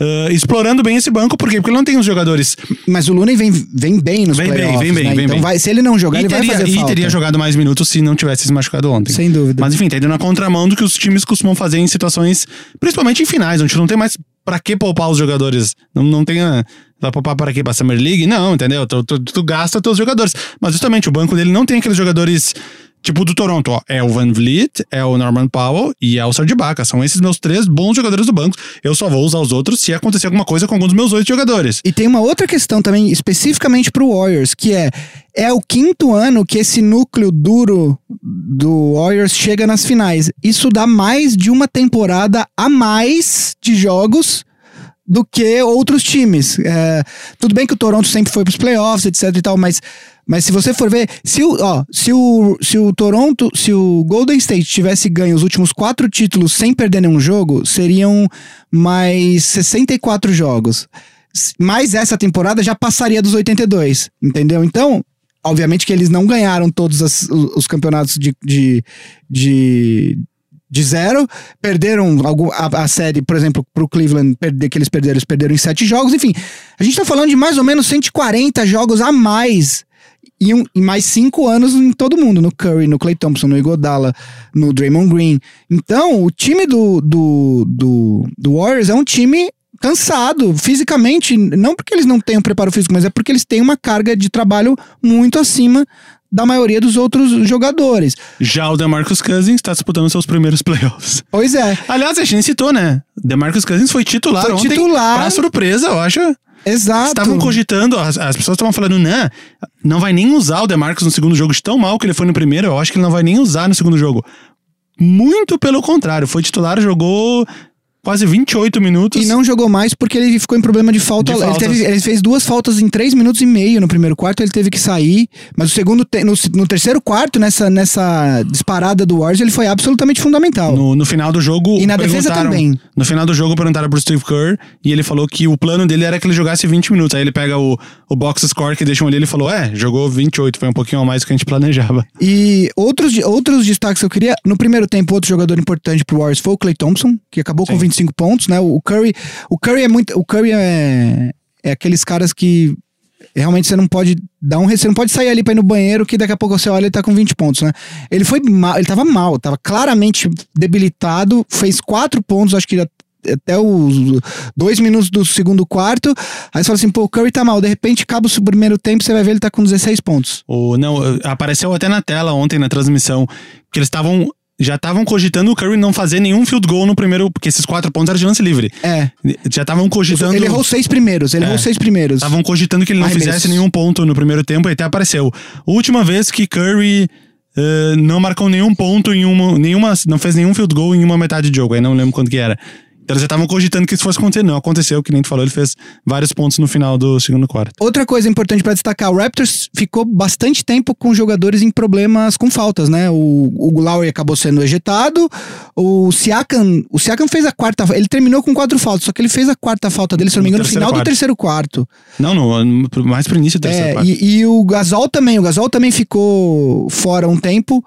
S3: Uh, explorando bem esse banco, por quê? Porque ele não tem os jogadores
S2: Mas o Looney vem, vem bem nos
S3: Vem bem,
S2: playoffs,
S3: vem bem,
S2: né?
S3: vem
S2: então
S3: bem.
S2: Vai, se ele não jogar,
S3: e
S2: ele
S3: teria,
S2: vai fazer
S3: e
S2: falta.
S3: teria jogado mais minutos se não tivesse se machucado ontem.
S2: Sem dúvida.
S3: Mas enfim, tá indo na contramão do que os times costumam fazer em situações, principalmente em finais, onde não tem mais pra que poupar os jogadores. Não, não tem. a- Vai poupar para quê? Pra Summer League? Não, entendeu? Tu, tu, tu gasta teus jogadores. Mas justamente o banco dele não tem aqueles jogadores. Tipo do Toronto, ó. É o Van Vliet, é o Norman Powell e é o Serge Ibaka. São esses meus três bons jogadores do banco. Eu só vou usar os outros se acontecer alguma coisa com algum dos meus oito jogadores.
S2: E tem uma outra questão também, especificamente pro Warriors, que é é o quinto ano que esse núcleo duro do Warriors chega nas finais. Isso dá mais de uma temporada a mais de jogos do que outros times. É, tudo bem que o Toronto sempre foi pros playoffs, etc e tal, mas, mas se você for ver, se o, ó, se o, se o Toronto, se o Golden State tivesse ganho os últimos quatro títulos sem perder nenhum jogo, seriam mais 64 jogos. S- Mais essa temporada já passaria dos 82, entendeu? Então, obviamente que eles não ganharam todos as- os, os campeonatos de, de, de, de zero, perderam a, a série, por exemplo, pro Cleveland, perder, que eles perderam, eles perderam em sete jogos, enfim. A gente tá falando de mais ou menos 140 jogos a mais e, um- e mais cinco anos em todo mundo, no Curry, no Clay Thompson, no Igodala, no Draymond Green. Então, o time do, do, do, do Warriors é um time cansado fisicamente, não porque eles não tenham preparo físico, mas é porque eles têm uma carga de trabalho muito acima da maioria dos outros jogadores.
S3: Já o DeMarcus Cousins está disputando seus primeiros playoffs.
S2: Pois é,
S3: Aliás, a gente nem citou, né? DeMarcus Cousins foi titular
S2: Foi
S3: ontem.
S2: titular.
S3: Pra surpresa, eu acho.
S2: exato.
S3: Estavam cogitando, as, as pessoas estavam falando, não, não vai nem usar o DeMarcus no segundo jogo de tão mal que ele foi no primeiro, eu acho que ele não vai nem usar no segundo jogo. Muito pelo contrário, foi titular, jogou quase 28 minutos.
S2: E não jogou mais porque ele ficou em problema de falta.
S3: De
S2: ele, teve- ele fez duas faltas em três minutos e meio no primeiro quarto, ele teve que sair. Mas o segundo te- no, no terceiro quarto, nessa, nessa disparada do Warriors, ele foi absolutamente fundamental.
S3: No, no final do jogo.
S2: E na defesa também.
S3: No final do jogo perguntaram pro Steve Kerr e ele falou que o plano dele era que ele jogasse 20 minutos. Aí ele pega o, o box score que deixam ali ele falou: É, jogou 28, foi um pouquinho a mais do que a gente planejava.
S2: E outros, outros destaques que eu queria. No primeiro tempo, outro jogador importante pro Warriors foi o Clay Thompson, que acabou com
S3: Sim.
S2: 25 pontos, né? O Curry. O Curry é muito. O Curry é, é aqueles caras que. Realmente você não pode dar um. Você não pode sair ali pra ir no banheiro que daqui a pouco você olha e ele tá com 20 pontos, né? Ele foi mal, ele tava mal, tava claramente debilitado, fez quatro pontos, acho que até os dois minutos do segundo quarto. Aí você fala assim, pô, o Curry tá mal. De repente, acaba o primeiro tempo, você vai ver ele tá com 16 pontos.
S3: O, não, apareceu até na tela ontem na transmissão que eles estavam. Já estavam cogitando o Curry não fazer nenhum field goal no primeiro, porque esses quatro pontos eram de lance livre.
S2: É.
S3: Já estavam cogitando.
S2: Ele errou seis primeiros, ele
S3: É.
S2: errou seis primeiros.
S3: Estavam cogitando que ele não
S2: Arremessos.
S3: fizesse nenhum ponto no primeiro tempo e até apareceu. Última vez que Curry eh, não marcou nenhum ponto em uma, nenhuma. Não fez nenhum field goal em uma metade de jogo. Aí não lembro quanto que era. Eles já estavam cogitando que isso fosse acontecer. Não aconteceu, que nem tu falou, ele fez vários pontos no final do segundo quarto.
S2: Outra coisa importante pra destacar, o Raptors ficou bastante tempo com jogadores em problemas com faltas, né? O, o Lowry acabou sendo ejetado, o Siakam, o Siakam fez a quarta, ele terminou com quatro faltas, só que ele fez a quarta falta dele, se não me
S3: No
S2: engano, no final do
S3: quarto.
S2: terceiro quarto.
S3: Não, no, mais pro início do terceiro
S2: É,
S3: quarto.
S2: e, e o Gasol também, o Gasol também ficou fora um tempo.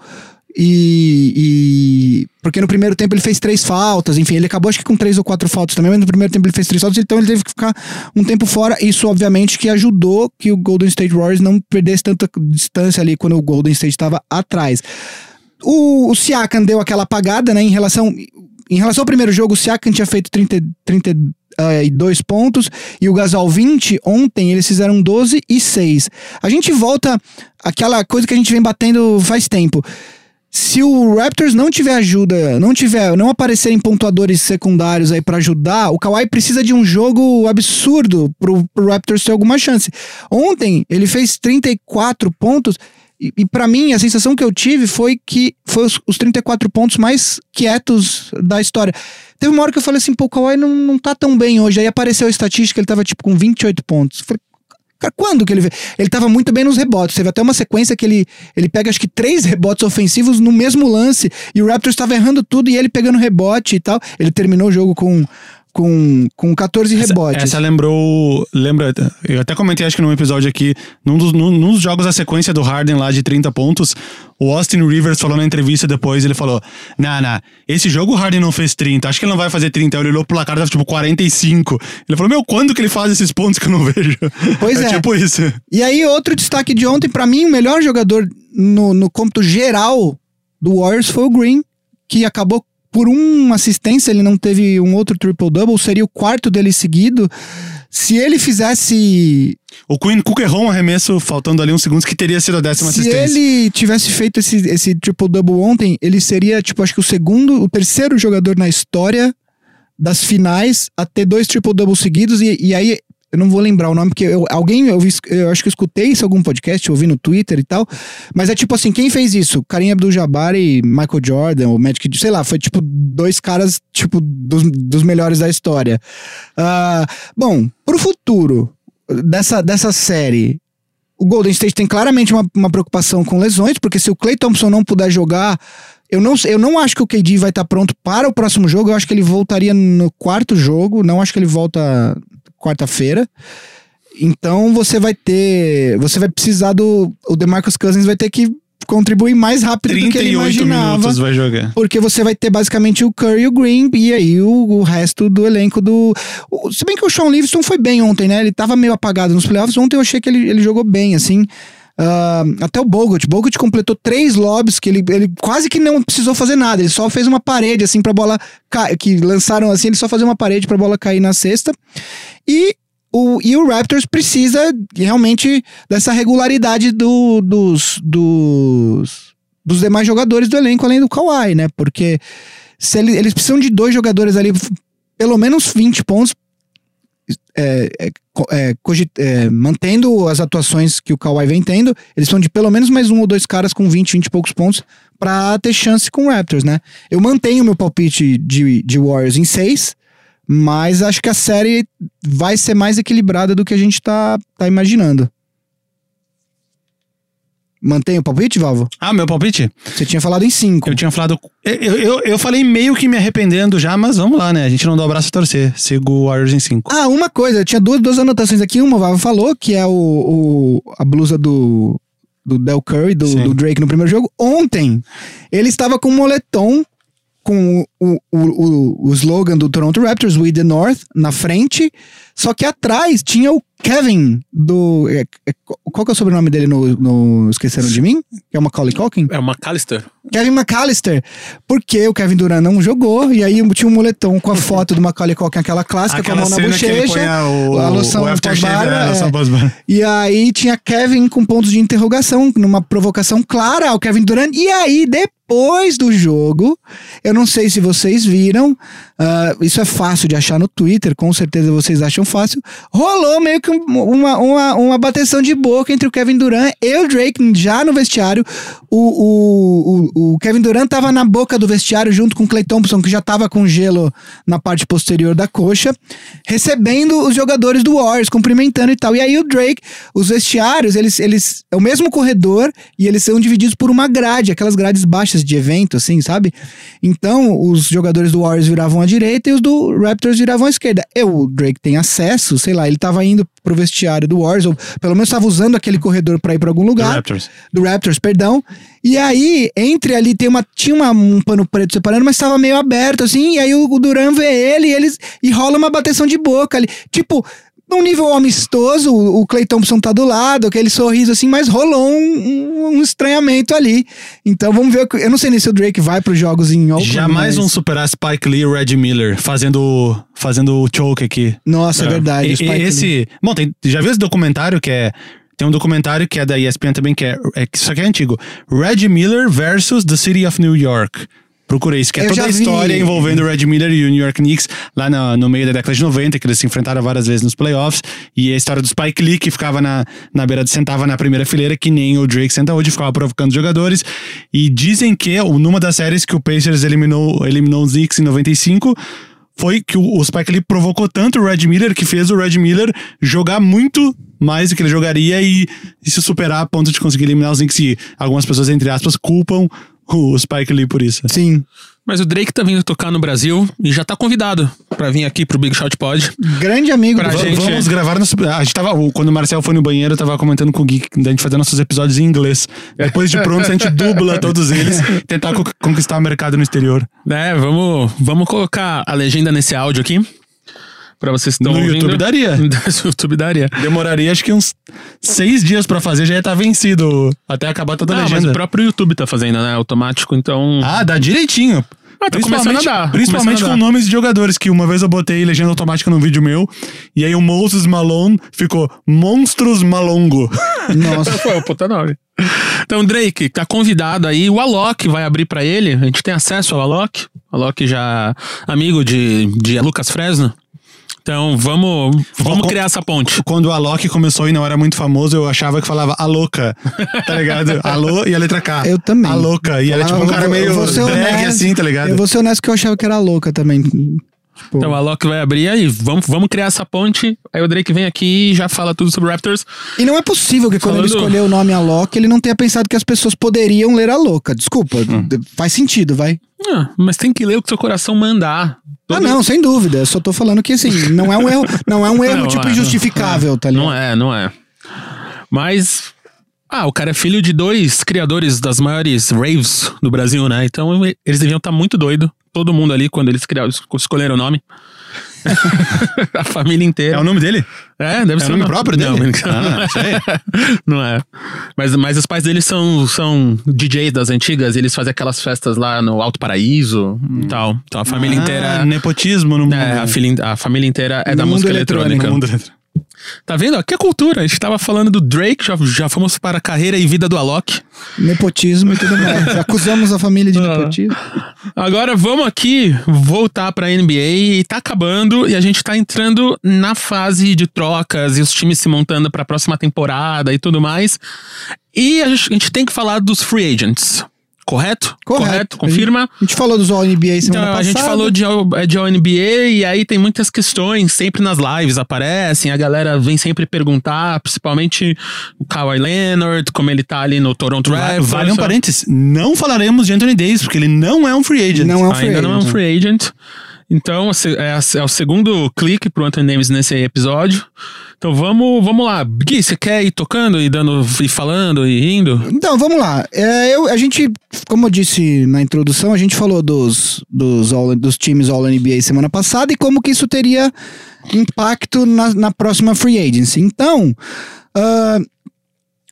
S2: E, e- porque no primeiro tempo ele fez três faltas, enfim, ele acabou acho que com três ou quatro faltas também, mas no primeiro tempo ele fez três faltas, então ele teve que ficar um tempo fora. Isso, obviamente, que ajudou que o Golden State Warriors não perdesse tanta distância ali quando o Golden State estava atrás. O, o Siakam deu aquela apagada, né, em relação. Em relação ao primeiro jogo, o Siakam tinha feito 30, 32 pontos e o Gasol 20. Ontem eles fizeram 12 e 6. A gente volta àquela coisa que a gente vem batendo faz tempo. Se o Raptors não tiver ajuda, não tiver, não aparecerem pontuadores secundários aí pra ajudar, o Kawhi precisa de um jogo absurdo pro, pro Raptors ter alguma chance. Ontem ele fez 34 pontos e, e para mim a sensação que eu tive foi que foi os, os 34 pontos mais quietos da história. Teve uma hora que eu falei assim, pô, o Kawhi não, não tá tão bem hoje. Aí apareceu a estatística, ele tava tipo com 28 pontos. Falei, quando que ele veio? Ele tava muito bem nos rebotes. Teve até uma sequência que ele, ele pega acho que três rebotes ofensivos no mesmo lance. E o Raptors estava errando tudo e ele pegando rebote e tal. Ele terminou o jogo com, com, com 14 rebotes.
S3: Essa lembrou. Lembra. Eu até comentei, acho que num episódio aqui, num dos, num, num dos jogos da sequência do Harden lá de 30 pontos, o Austin Rivers falou na entrevista depois, ele falou: Nah, nah, esse jogo o Harden não fez 30, acho que ele não vai fazer 30. Aí Ele olhou pro placar, tava tipo 45. Ele falou: Meu, quando que ele faz esses pontos que eu não vejo?
S2: Pois é.
S3: tipo isso.
S2: E aí, outro destaque de ontem, pra mim, o melhor jogador no, no cômputo geral do Warriors foi o Green, que acabou por uma assistência, ele não teve um outro triple-double, seria o quarto dele seguido. Se ele fizesse.
S3: O Queen Cook errou um arremesso, faltando ali uns segundos, que teria sido a décima
S2: Se
S3: assistência.
S2: ele tivesse feito esse, esse triple-double ontem, ele seria, tipo, acho que o segundo, o terceiro jogador na história das finais a ter dois triple-doubles seguidos. E, e aí, eu não vou lembrar o nome, porque eu- alguém, eu, eu acho que eu escutei isso em algum podcast, ouvi no Twitter e tal. Mas é tipo assim, quem fez isso? Karim Abdul-Jabbar e Michael Jordan, ou Magic, sei lá, foi tipo dois caras, tipo, dos, dos melhores da história. Ah, bom, pro futuro dessa, dessa série, o Golden State tem claramente uma, uma preocupação com lesões, porque se o Clay Thompson não puder jogar, eu não, eu não acho que o KD vai estar pronto para o próximo jogo. Eu acho que ele voltaria no quarto jogo. Não acho que ele volta quarta-feira. Então você vai ter. Você vai precisar do. O DeMarcus Cousins vai ter que contribuir mais rápido do que ele
S3: 38
S2: imaginava.
S3: minutos vai jogar.
S2: Porque você vai ter basicamente o Curry e o Green e aí o, o resto do elenco do. o- se bem que o Sean Livingston foi bem ontem, né? Ele tava meio apagado nos playoffs. Ontem eu achei que ele, ele jogou bem, assim. Ah, até o Bogut. Bogut completou três lobs que ele, ele quase que não precisou fazer nada. Ele só fez uma parede, assim, pra bola cair. Que lançaram assim, ele só fazia uma parede pra bola cair na cesta. E o, e o Raptors precisa realmente dessa regularidade do, dos, dos, dos demais jogadores do elenco, além do Kawhi, né? Porque se ele- eles precisam de dois jogadores ali, pelo menos 20 pontos, é, é, é, é, mantendo as atuações que o Kawhi vem tendo, eles precisam de pelo menos mais um ou dois caras com 20, 20 e poucos pontos pra ter chance com o Raptors, né? Eu mantenho meu palpite de, de Warriors em 6, mas acho que a série vai ser mais equilibrada do que a gente tá, tá imaginando. Mantém o palpite, Valvo?
S3: Ah, meu palpite?
S2: Você tinha falado em 5.
S3: Eu tinha falado. Eu, eu, eu falei meio que me arrependendo já, mas vamos lá, né? A gente não dá o braço a torcer. Sigo o Warriors em 5.
S2: Ah, uma coisa, eu tinha duas, duas anotações aqui. Uma, o Vava falou, que é o, o- a blusa do, do Del Curry, do, do Drake no primeiro jogo. Ontem, ele estava com um moletom com o, o, o, o slogan do Toronto Raptors, We the North, na frente. Só que atrás tinha o Kevin do. é, é, qual que é o sobrenome dele no, no Esqueceram de Mim? Que é o Macaulay Culkin?
S1: É uma Callister.
S2: Kevin McAllister. Porque o Kevin Durant não jogou, e aí tinha um moletom com a foto do Macaulay Culkin, aquela clássica com a mão na bochecha.
S3: o,
S2: a loção
S3: o né? A
S2: é. E aí tinha Kevin com pontos de interrogação, numa provocação clara ao Kevin Durant. E aí, depois depois do jogo, eu não sei se vocês viram, ah, isso é fácil de achar no Twitter, com certeza vocês acham fácil. Rolou meio que um- uma, uma, uma bateção de boca entre o Kevin Durant e o Drake já no vestiário. O, o, o, o Kevin Durant tava na boca do vestiário junto com o Clay Thompson, que já tava com gelo na parte posterior da coxa, recebendo os jogadores do Warriors, cumprimentando e tal. E aí o Drake, os vestiários, eles, eles é o mesmo corredor e eles são divididos por uma grade, aquelas grades baixas de evento, assim, sabe? Então, os jogadores do Warriors viravam à direita e os do Raptors viravam à esquerda. Eu, o Drake tem acesso, sei lá, ele tava indo pro vestiário do Warriors, ou pelo menos tava usando aquele corredor pra ir pra algum lugar
S3: Raptors.
S2: do Raptors, perdão. E aí, entre ali, tem uma, tinha uma- um pano preto separando, mas estava meio aberto, assim. E aí o, o Duran vê ele e, eles, e rola uma bateção de boca ali. Tipo, num nível amistoso, o, Clay Thompson tá do lado, aquele sorriso assim, mas rolou um, um- um estranhamento ali. Então vamos ver. Eu não sei nem se o Drake vai pros jogos em Oakland.
S3: Jamais
S2: mas-
S3: vão superar Spike Lee e Red Miller fazendo, fazendo o choke aqui.
S2: Nossa, é, verdade.
S3: E-
S2: o Spike
S3: e
S2: Lee.
S3: esse. Bom, tem, já viu esse documentário que é. Tem um documentário que é da ESPN também, que é. é que isso aqui é antigo. Red Miller versus The City of New York. Procurei isso, que é
S2: Eu
S3: toda a
S2: vi.
S3: história envolvendo o Red Miller e o New York Knicks lá no, no meio da década de 90, que eles se enfrentaram várias vezes nos playoffs. E a história do Spike Lee, que ficava na, na beira, sentava na primeira fileira, que nem o Drake senta hoje, ficava provocando jogadores. E dizem que, numa das séries que o Pacers eliminou, eliminou os Knicks em 95, foi que o, o Spike Lee provocou tanto o Red Miller que fez o Red Miller jogar muito mais do que ele jogaria e, e se superar a ponto de conseguir eliminar os Knicks. E algumas pessoas, entre aspas, culpam o Spike Lee por isso.
S2: Sim.
S1: Mas o Drake tá vindo tocar no Brasil e já tá convidado pra vir aqui pro Big Shot Pod.
S2: Grande amigo
S1: Pra
S2: do
S1: gente-
S3: Vamos gravar nosso. A gente tava. Quando o Marcel foi no banheiro, eu tava comentando com o Gui da gente fazer nossos episódios em inglês. Depois de pronto, a gente dubla todos eles, tentar co- conquistar o mercado no exterior.
S1: É, vamos, vamos colocar a legenda nesse áudio aqui. Pra vocês que estão
S3: No
S1: ouvindo.
S3: YouTube daria.
S1: no YouTube daria.
S3: Demoraria acho que uns seis dias pra fazer, já ia estar vencido até acabar toda a
S1: Ah, mas
S3: legenda.
S1: o próprio YouTube tá fazendo, né? Automático, então.
S3: Ah, dá direitinho.
S1: Ah, tá começando a dar,
S3: Principalmente
S1: começando a
S3: com
S1: dar.
S3: nomes de jogadores, que uma vez eu botei legenda automática num vídeo meu, e aí o Moses Malone ficou Monstros Malongo.
S2: Nossa.
S1: Foi o puta nome. Então, Drake, tá convidado aí. O Alok vai abrir pra ele. A gente tem acesso ao Alok. Alok já amigo de, de Lucas Fresno. Então, vamos, vamos criar essa ponte.
S3: Quando o Alok começou e não era muito famoso, eu achava que falava a louca, tá ligado? Alô e a letra K.
S2: Eu também.
S3: A louca. E era tipo um cara meio drag
S2: honesto-
S3: assim, tá ligado?
S2: Eu vou ser honesto que eu achava que era louca também. Tipo,
S1: Então, o Alok vai abrir aí. Vamos, vamos criar essa ponte. Aí o Drake vem aqui e já fala tudo sobre Raptors.
S2: E não é possível que quando ele
S1: Falando-
S2: escolheu o nome Alok, ele não tenha pensado que as pessoas poderiam ler a louca. Desculpa,
S3: Hum.
S2: faz sentido, vai.
S1: Ah, mas tem que ler o que seu coração mandar.
S2: Ah, não, sem dúvida. Eu só tô falando que assim, não é um erro, não é um erro
S1: Não,
S2: tipo
S1: é,
S2: injustificável, tá ligado?
S1: Não é, não é. Mas. Ah, o cara é filho de dois criadores das maiores raves do Brasil, né? Então eles deviam estar muito doido. Todo mundo ali, quando eles criaram, escolheram o nome. a família inteira.
S3: É o nome dele?
S1: É, deve
S3: É
S1: ser
S3: o nome próprio dele?
S1: Não,
S3: Ah,
S1: não é. Mas, mas os pais deles são, são DJs das antigas, eles fazem aquelas festas lá no Alto Paraíso e tal. Então a família
S3: Ah,
S1: inteira.
S3: Nepotismo no mundo.
S1: É, a, filha, a família inteira é
S2: No
S1: da música eletrônica.
S3: no mundo eletrônico.
S1: Tá vendo? Aqui é cultura. A gente tava falando do Drake, já, já fomos para a carreira e vida do Alok.
S2: Nepotismo e tudo mais. Acusamos a família de
S1: Ah.
S2: nepotismo.
S1: Agora vamos aqui voltar pra NBA e tá acabando e a gente tá entrando na fase de trocas e os times se montando pra próxima temporada e tudo mais. E a gente, a gente tem que falar dos free agents. Correto?
S2: Correto.
S1: Confirma?
S2: A gente falou dos All NBA semana
S1: Então,
S2: passada.
S1: a gente falou de, é, de All NBA e aí tem muitas questões, sempre nas lives aparecem, a galera vem sempre perguntar, principalmente o Kawhi Leonard, como ele tá ali no Toronto Raptors.
S3: vale um parênteses. Não falaremos de Anthony Davis, porque ele não é um free agent.
S2: Não é um free
S1: Ainda não é um
S2: agent.
S1: free agent. Então, é, é o segundo clique pro Anthony Davis nesse episódio. Então vamos, vamos lá. Gui, você quer ir tocando e dando e falando e rindo?
S2: Então, vamos lá. É, eu, a gente, como eu disse na introdução, a gente falou dos, dos, All- dos times All NBA semana passada e como que isso teria impacto na, na próxima Free Agency. Então, ah,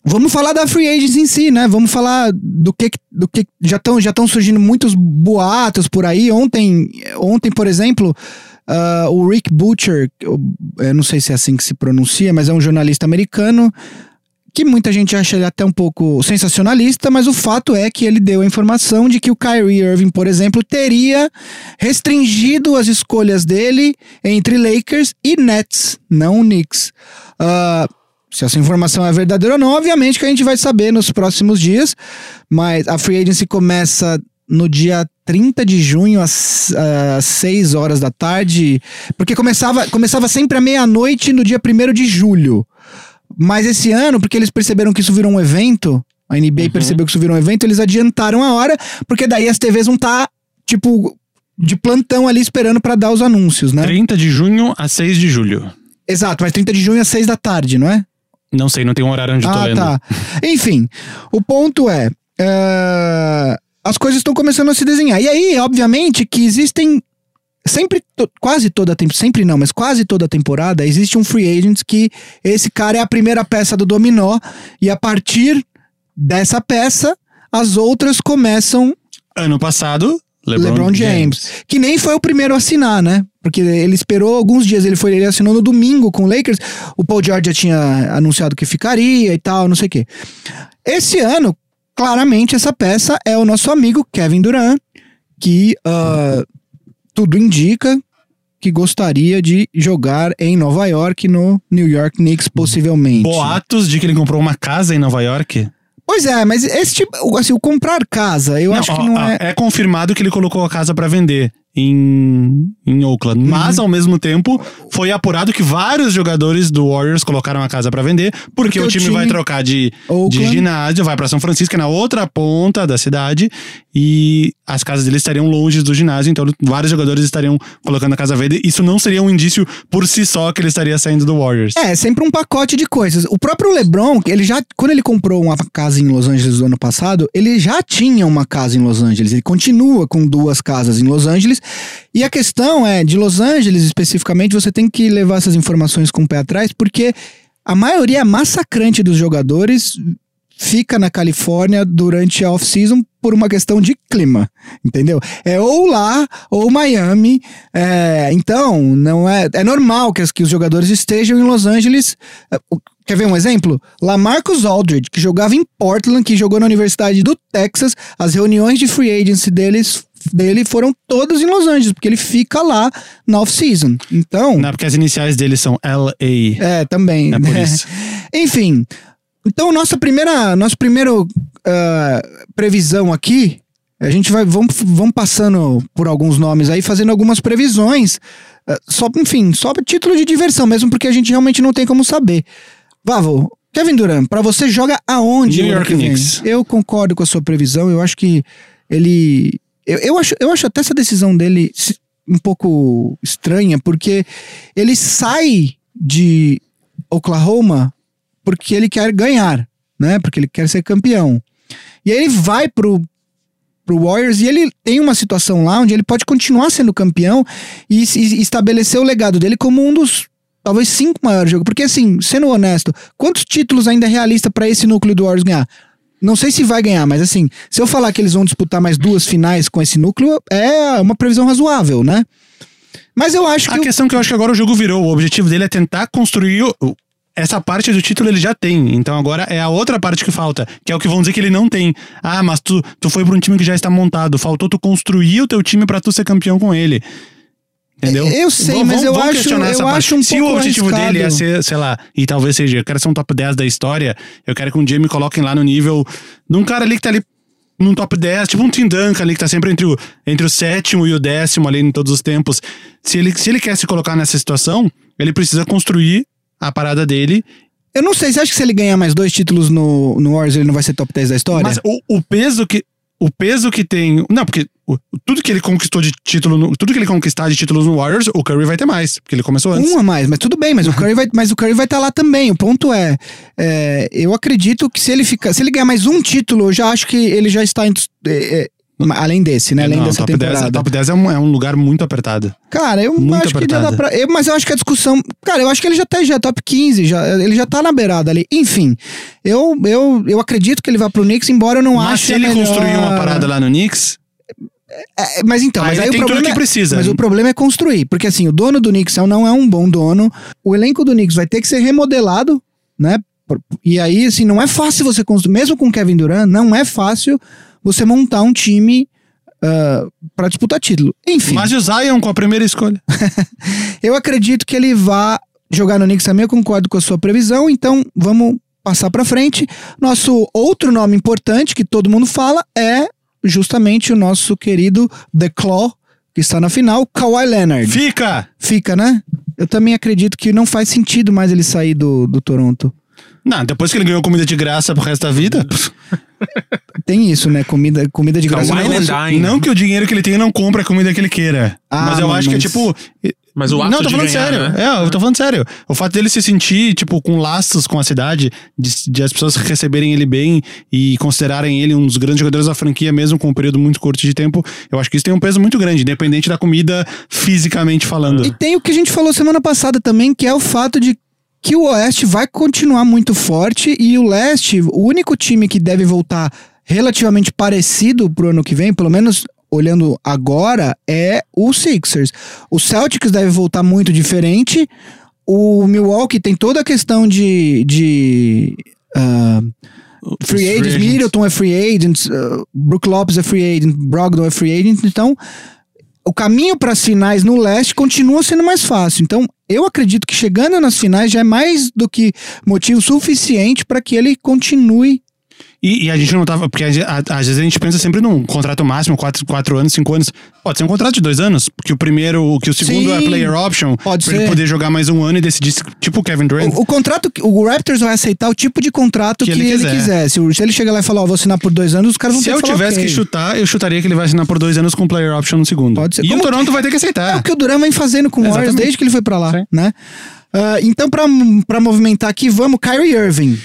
S2: vamos falar da Free Agency em si, né? Vamos falar do que, do que já estão já estão surgindo muitos boatos por aí. Ontem, ontem por exemplo, ah, o Rick Butcher, eu, eu não sei se é assim que se pronuncia, mas é um jornalista americano que muita gente acha ele até um pouco sensacionalista, mas o fato é que ele deu a informação de que o Kyrie Irving, por exemplo, teria restringido as escolhas dele entre Lakers e Nets, não Knicks. Uh, se essa informação é verdadeira ou não, obviamente que a gente vai saber nos próximos dias, mas a free agency começa no dia 30 de junho, às, às 6 horas da tarde, porque começava, começava sempre à meia-noite no dia 1 de julho. Mas esse ano, porque eles perceberam que isso virou um evento, a NBA uhum. percebeu que isso virou um evento, eles adiantaram a hora, porque daí as TVs vão estar, tá, tipo, de plantão ali esperando para dar os anúncios, né?
S3: 30 de junho a 6 de julho.
S2: Exato, mas 30 de junho às 6 da tarde, não é?
S3: Não sei, não tem um horário onde eu tô
S2: ah,
S3: lendo.
S2: Tá. Enfim, o ponto é. Uh, as coisas estão começando a se desenhar. E aí, obviamente, que existem sempre, to, quase toda sempre não, mas quase toda temporada, existe um free agent que esse cara é a primeira peça do dominó e a partir dessa peça, as outras começam.
S3: Ano passado,
S2: LeBron, LeBron James, James, Que nem foi o primeiro a assinar, né? Porque ele esperou alguns dias, ele foi, ele assinou no domingo com o Lakers. O Paul George já tinha anunciado que ficaria e tal, não sei o quê. Esse ano, claramente, essa peça é o nosso amigo Kevin Durant, que uh, tudo indica que gostaria de jogar em Nova York, no New York Knicks, possivelmente.
S3: Boatos de que ele comprou uma casa em Nova York?
S2: Pois é, mas esse tipo, assim, o comprar casa, eu não, acho que não é.
S3: É confirmado que ele colocou a casa para vender em, em Oakland. Uhum. Mas, ao mesmo tempo, foi apurado que vários jogadores do Warriors colocaram a casa para vender, porque, porque o, time o, time vai trocar de, de ginásio, vai para São Francisco, é na outra ponta da cidade, e as casas deles estariam longe do ginásio, então vários jogadores estariam colocando a casa verde. Isso não seria um indício por si só que ele estaria saindo do Warriors.
S2: É, sempre um pacote de coisas. O próprio LeBron, ele já, quando ele comprou uma casa em Los Angeles no ano passado, ele já tinha uma casa em Los Angeles. Ele continua com duas casas em Los Angeles. E a questão é, de Los Angeles especificamente, você tem que levar essas informações com o pé atrás, porque a maioria massacrante dos jogadores fica na Califórnia durante a off-season por uma questão de clima, entendeu? É ou lá ou Miami. É, então, não é, é normal que, que os jogadores estejam em Los Angeles. É, quer ver um exemplo? Lamarcus Aldridge, que jogava em Portland, que jogou na Universidade do Texas, as reuniões de free agency deles dele foram todas em Los Angeles, porque ele fica lá na off-season. Então.
S3: Não, porque as iniciais dele são LA.
S2: É, também.
S3: É por isso.
S2: Enfim, então, nossa primeira, nossa primeira uh, previsão aqui, a gente vai, vamos, vamos passando por alguns nomes aí, fazendo algumas previsões, uh, só, enfim, só título de diversão mesmo, porque a gente realmente não tem como saber. Vavo, Kevin Durant, para você joga aonde?
S3: New York Knicks.
S2: Eu concordo com a sua previsão, eu acho que ele... Eu, eu, acho, eu acho até essa decisão dele um pouco estranha, porque ele sai de Oklahoma porque ele quer ganhar, né? Porque ele quer ser campeão. E aí ele vai pro, pro Warriors e ele tem uma situação lá onde ele pode continuar sendo campeão e, e estabelecer o legado dele como um dos talvez cinco maiores jogos. Porque assim, sendo honesto, quantos títulos ainda é realista para esse núcleo do Warriors ganhar? Não sei se vai ganhar, mas assim, se eu falar que eles vão disputar mais duas finais com esse núcleo, é uma previsão razoável, né? Mas eu acho que.
S3: A questão que eu acho que agora o jogo virou. O objetivo dele é tentar construir essa parte do título ele já tem. Então agora é a outra parte que falta, que é o que vão dizer que ele não tem. Ah, mas tu, tu foi para um time que já está montado, faltou tu construir o teu time para tu ser campeão com ele. Entendeu?
S2: Eu sei, vamos, mas eu acho, eu acho um
S3: Se
S2: pouco
S3: o objetivo
S2: arriscado.
S3: dele é ser, sei lá, e talvez seja, eu quero ser um top 10 da história, eu quero que um dia me coloquem lá no nível de um cara ali que tá ali num top 10, tipo um Tim Duncan ali que tá sempre entre o, entre o sétimo e o décimo ali em todos os tempos. Se ele, se ele quer se colocar nessa situação, ele precisa construir a parada dele.
S2: Eu não sei, você acha que se ele ganhar mais dois títulos no, no Warriors, ele não vai ser top 10 da história? Mas
S3: o, o peso que. O peso que tem. Não, porque o, tudo que ele conquistou de título. No, tudo que ele conquistar de títulos no Warriors, o Curry vai ter mais, porque ele começou antes.
S2: Um a mais, mas tudo bem, mas o Curry vai, mas o Curry vai estar tá lá também. O ponto é, é, eu acredito que se ele ficar, se ele ganhar mais um título, eu já acho que ele já está em, é, é Além desse, né? Além não, dessa
S3: top
S2: temporada.
S3: 10, top 10 é um, é um lugar muito apertado.
S2: Cara, eu muito acho apertado. que dá pra. Eu, mas eu acho que a discussão. Cara, eu acho que ele já tá já é top 15, já, ele já tá na beirada ali. Enfim, eu, eu, eu acredito que ele vai pro Knicks, embora eu não
S3: mas
S2: ache.
S3: Se ele melhor... construir uma parada lá no Knicks.
S2: É, mas então, mas aí o problema
S3: que precisa.
S2: Mas o problema é construir, porque assim, o dono do Knicks não é um bom dono. O elenco do Knicks vai ter que ser remodelado, né? E aí, assim, não é fácil você construir, mesmo com Kevin Durant, não é fácil você montar um time uh, para disputar título. Enfim.
S3: Mas e o Zion com a primeira escolha?
S2: eu acredito que ele vá jogar no Knicks também, eu concordo com a sua previsão, então vamos passar para frente. Nosso outro nome importante que todo mundo fala é justamente o nosso querido The Claw, que está na final, Kawhi Leonard.
S3: Fica!
S2: Fica, né? Eu também acredito que não faz sentido mais ele sair do, do Toronto.
S3: Não, depois que ele ganhou comida de graça pro resto da vida.
S2: Tem isso, né? Comida, comida de graça.
S1: And
S2: Não,
S1: dine.
S3: Não que o dinheiro que ele tem não compra a comida que ele queira.
S2: Ah,
S3: mas eu acho que é
S2: mas-
S3: tipo.
S1: Mas o ato
S3: Não, eu tô
S1: de
S3: falando
S1: ganhar,
S3: sério.
S1: né?
S3: É, eu tô falando sério. O fato dele se sentir, tipo, com laços com a cidade, de, de as pessoas receberem ele bem e considerarem ele um dos grandes jogadores da franquia, mesmo com um período muito curto de tempo, eu acho que isso tem um peso muito grande, independente da comida fisicamente falando.
S2: E tem o que a gente falou semana passada também, que é o fato de que o Oeste vai continuar muito forte e o Leste, o único time que deve voltar relativamente parecido pro ano que vem, pelo menos olhando agora, é o Sixers. O Celtics deve voltar muito diferente. O Milwaukee tem toda a questão de. de ah, free agents. Middleton é free agent, uh, Brook Lopes é free agent, Brogdon é free agent, então o caminho para as finais no leste continua sendo mais fácil. Então, eu acredito que chegando nas finais já é mais do que motivo suficiente para que ele continue.
S3: E, e a gente não tava. Porque às vezes a gente pensa sempre num contrato máximo, quatro, quatro anos, cinco anos. Pode ser um contrato de dois anos, porque o primeiro, que o segundo é
S2: Sim,
S3: player option,
S2: pode
S3: pra ele
S2: ser.
S3: poder jogar mais um ano e decidir, se- tipo o Kevin Durant.
S2: O, o contrato, que- o Raptors vai aceitar o tipo de contrato que,
S3: Que
S2: ele,
S3: ele
S2: quiser.
S3: quiser.
S2: Se, se ele chegar lá e falar, ó, vou assinar por dois anos, os caras vão
S3: Se
S2: ter
S3: eu
S2: que falar,
S3: tivesse
S2: ok.
S3: que chutar, eu chutaria que ele vai assinar por dois anos com player option no segundo.
S2: Pode ser.
S3: E
S2: Como
S3: o Toronto vai ter que
S2: É
S3: aceitar.
S2: o que o Duran vem fazendo com o Warriors desde que ele foi para lá,
S3: Sim.
S2: né? Ah, então, pra pra movimentar aqui, vamos, Kyrie Irving.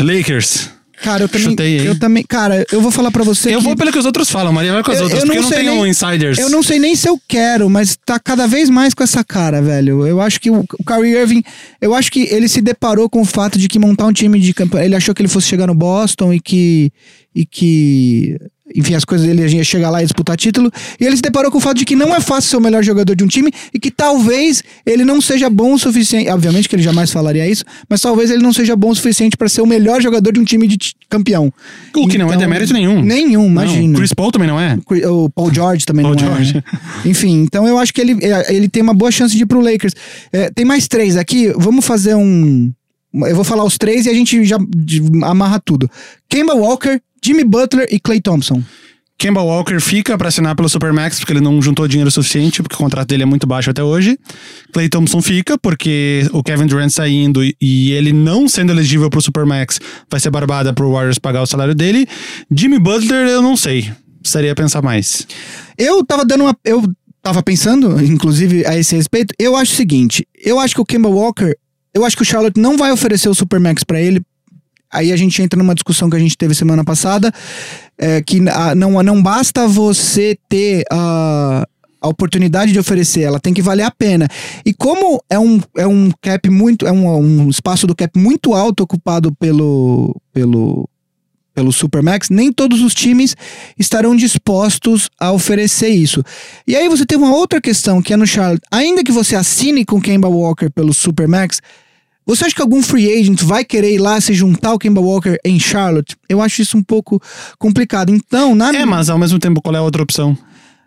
S3: Lakers.
S2: Cara, eu também.
S3: Chutei
S2: eu também. Cara, eu vou falar pra você
S3: Eu
S2: que.
S3: vou pelo que os outros falam, Maria vai com as
S2: Eu-
S3: outras,
S2: eu
S3: porque eu
S2: não
S3: tenho
S2: nem-
S3: insiders.
S2: Eu não sei nem se eu quero, mas tá cada vez mais com essa cara, velho. Eu acho que o, o Kyrie Irving, eu acho que ele se deparou com o fato de que montar um time de campanha, ele achou que ele fosse chegar no Boston e que e que enfim, as coisas ele ia chegar lá e disputar título, e ele se deparou com o fato de que não é fácil ser o melhor jogador de um time e que talvez ele não seja bom o suficiente, obviamente que ele jamais falaria isso, mas talvez ele não seja bom o suficiente pra ser o melhor jogador de um time de campeão.
S3: O que não é
S2: Então,
S3: demérito nenhum.
S2: Nenhum,
S3: Não,
S2: imagina.
S3: Chris Paul também não é.
S2: O Paul George também
S3: Paul
S2: não
S3: George.
S2: é. né? Enfim, então eu acho que ele, é, ele tem uma boa chance de ir pro Lakers. É, tem mais três aqui, vamos fazer um. Eu vou falar os três e a gente já amarra tudo. Kemba Walker, Jimmy Butler e Clay Thompson.
S3: Kemba Walker fica pra assinar pelo Supermax porque ele não juntou dinheiro suficiente, porque o contrato dele é muito baixo até hoje. Clay Thompson fica porque o Kevin Durant saindo e- e ele não sendo elegível pro Supermax vai ser barbada pro Warriors pagar o salário dele. Jimmy Butler, eu não sei. Precisaria pensar mais.
S2: Eu tava dando uma. Eu tava pensando, inclusive, a esse respeito. Eu acho o seguinte: eu acho que o Kemba Walker. Eu acho que o Charlotte não vai oferecer o Supermax pra ele. Aí a gente entra numa discussão que a gente teve semana passada. é, que ah, não, não basta você ter a. A oportunidade de oferecer, ela tem que valer a pena. E como é um, é um cap muito. É um, um espaço do cap muito alto ocupado pelo, pelo, pelo Supermax, nem todos os times estarão dispostos a oferecer isso. E aí você tem uma outra questão que é no Charlotte. Ainda que você assine com Kemba Walker pelo Supermax, você acha que algum free agent vai querer ir lá se juntar ao Kemba Walker em Charlotte? Eu acho isso um pouco complicado. Então, na
S3: É, mas ao mesmo tempo, qual é a outra opção?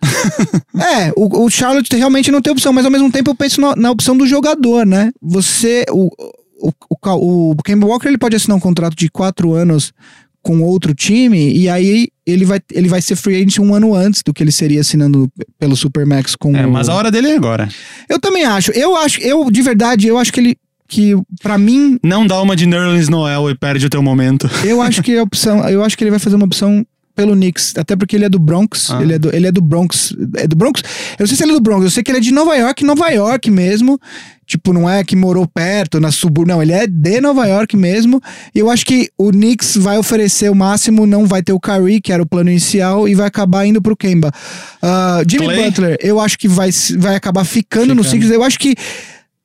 S2: é, o, o Charlotte realmente não tem opção, mas ao mesmo tempo eu penso na, na opção do jogador, né? Você, o, o, o, o Kemba Walker ele pode assinar um contrato de quatro anos com outro time e aí ele vai, ele vai ser free agent um ano antes do que ele seria assinando pelo Supermax com
S3: É,
S2: o...
S3: mas a hora dele é agora.
S2: Eu também acho. Eu acho, eu de verdade, eu acho que ele que para mim,
S3: Não dá uma de Nerlens Noel e perde o teu momento.
S2: eu acho que a opção, eu acho que ele vai fazer uma opção pelo Knicks, até porque ele é do Bronx,
S3: Ah.
S2: ele, é do, ele é do Bronx, é do Bronx, eu não sei se ele é do Bronx, eu sei que ele é de Nova York, Nova York mesmo, tipo, não é que morou perto, na subúrbio, não, ele é de Nova York mesmo, e eu acho que o Knicks vai oferecer o máximo, não vai ter o Kyrie, que era o plano inicial, e vai acabar indo pro Kemba. Ah, Jimmy
S3: Clay?
S2: Butler, eu acho que vai, vai acabar ficando, no
S3: Ficando.
S2: Sixers, eu acho que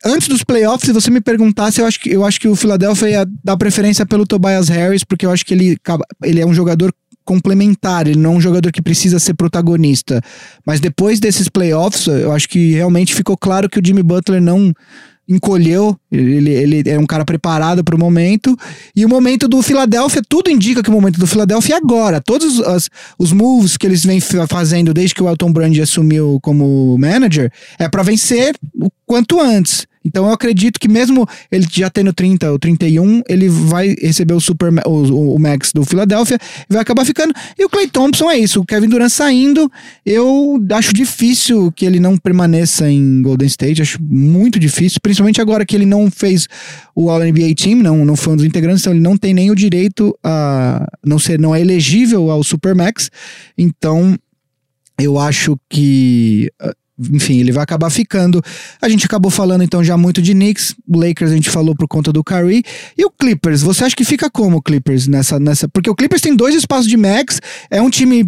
S2: Antes dos playoffs, se você me perguntasse, eu acho que, eu acho que o Philadelphia ia dar preferência pelo Tobias Harris, porque eu acho que ele, ele é um jogador complementar, ele não é um jogador que precisa ser protagonista. Mas depois desses playoffs, eu acho que realmente ficou claro que o Jimmy Butler não, encolheu, ele, ele é um cara preparado para o momento. E o momento do Philadelphia, tudo indica que o momento do Philadelphia é agora. Todos os, os moves que eles vêm fazendo desde que o Elton Brand assumiu como manager é para vencer o quanto antes. Então eu acredito que mesmo ele já tendo 30 ou 31, ele vai receber o Super o, o Max do Philadelphia vai acabar ficando. E o Clay Thompson é isso, o Kevin Durant saindo, eu acho difícil que ele não permaneça em Golden State, acho muito difícil, principalmente agora que ele não fez o All-NBA Team, não, não foi um dos integrantes, então ele não tem nem o direito a não ser não é elegível ao Super Max. Então eu acho que enfim, ele vai acabar ficando. A gente acabou falando então já muito de Knicks, Lakers a gente falou por conta do Curry. E o Clippers, você acha que fica como o Clippers nessa nessa, porque o Clippers tem dois espaços de max, é um time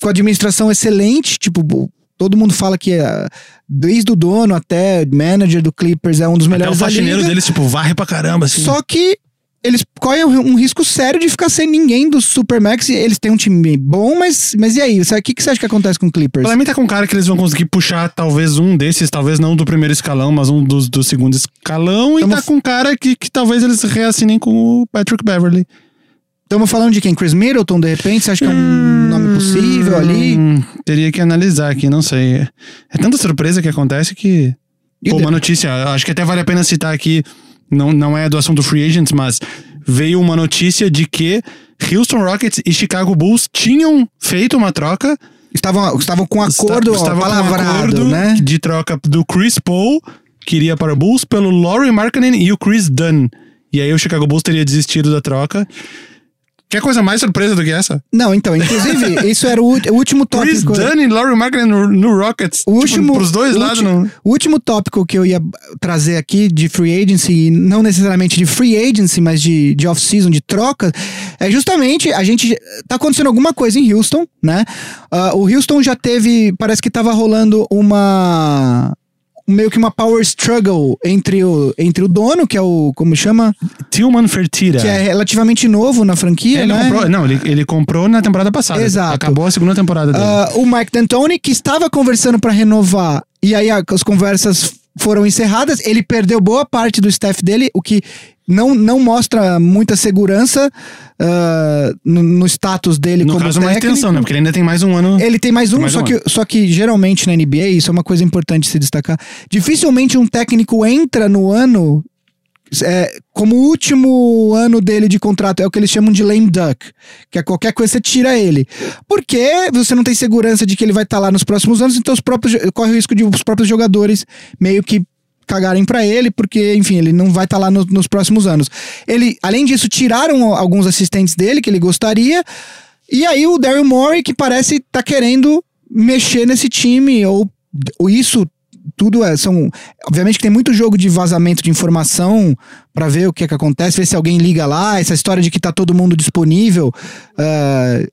S2: com administração excelente, tipo, todo mundo fala que é, desde o dono até manager do Clippers é um dos melhores
S3: até o faxineiro deles tipo varre pra caramba assim.
S2: Só que eles correm um risco sério de ficar sem ninguém do Supermax. Eles têm um time bom, mas, mas e aí? O que, que você acha que acontece com o Clippers?
S3: Pra mim tá com cara que eles vão conseguir puxar talvez um desses, talvez não do primeiro escalão, mas um dos, do segundo escalão. Tamo... E tá com cara que, que talvez eles reassinem com o Patrick Beverly.
S2: Estamos falando de quem? Chris Middleton, de repente? Você acha que é um hum, nome possível ali?
S3: Teria que analisar aqui, não sei. É tanta surpresa que acontece que. Pô, uma notícia, acho que até vale a pena citar aqui não, não é do assunto Free Agents, mas veio uma notícia de que Houston Rockets e Chicago Bulls tinham feito uma troca.
S2: Estavam, estavam com acordo, estavam com acordo
S3: né? de troca do Chris Paul, que iria para o Bulls, pelo Laurie Markkanen e o Chris Dunn. E aí o Chicago Bulls teria desistido da troca. Quer coisa mais surpresa do que essa?
S2: Não, então, inclusive, isso era o, o último tópico.
S3: Chris Dunn e Laurie Markkinen no, no, Rockets. O tipo, último, pros dois lados.
S2: No... O último tópico que eu ia trazer aqui de free agency, não necessariamente de free agency, mas de, de off-season, de troca, é justamente a gente. Tá acontecendo alguma coisa em Houston, né? Uh, o Houston já teve. Parece que tava rolando uma meio que uma power struggle entre o, entre o dono, que é o. Como chama?
S3: Tillman Fertitta.
S2: Que é relativamente novo na franquia,
S3: ele
S2: né?
S3: Comprou, não, ele, ele comprou na temporada passada.
S2: Exato.
S3: Acabou a segunda temporada dele.
S2: Uh, o Mike D'Antoni, que estava conversando para renovar, e aí as conversas foram encerradas. Ele perdeu boa parte do staff dele, o que não, não mostra muita segurança uh, no, no, status dele
S3: no
S2: como
S3: caso,
S2: técnico.
S3: uma extensão, né? Porque ele ainda tem mais um ano.
S2: Ele tem mais um, mais só, um que, só que geralmente na NBA, isso é uma coisa importante se destacar. Dificilmente um técnico entra no ano é, como último ano dele de contrato, é o que eles chamam de lame duck, que é qualquer coisa você tira ele. Porque você não tem segurança de que ele vai estar tá lá nos próximos anos, então os próprios, corre o risco de os próprios jogadores meio que cagarem para ele, porque, enfim, ele não vai estar tá lá no, nos próximos anos. Ele, além disso, tiraram alguns assistentes dele que ele gostaria. E aí o Daryl Morey, que parece tá querendo mexer nesse time, ou, ou isso tudo é, são. Obviamente que tem muito jogo de vazamento de informação para ver o que é que acontece, ver se alguém liga lá, essa história de que tá todo mundo disponível. Uh,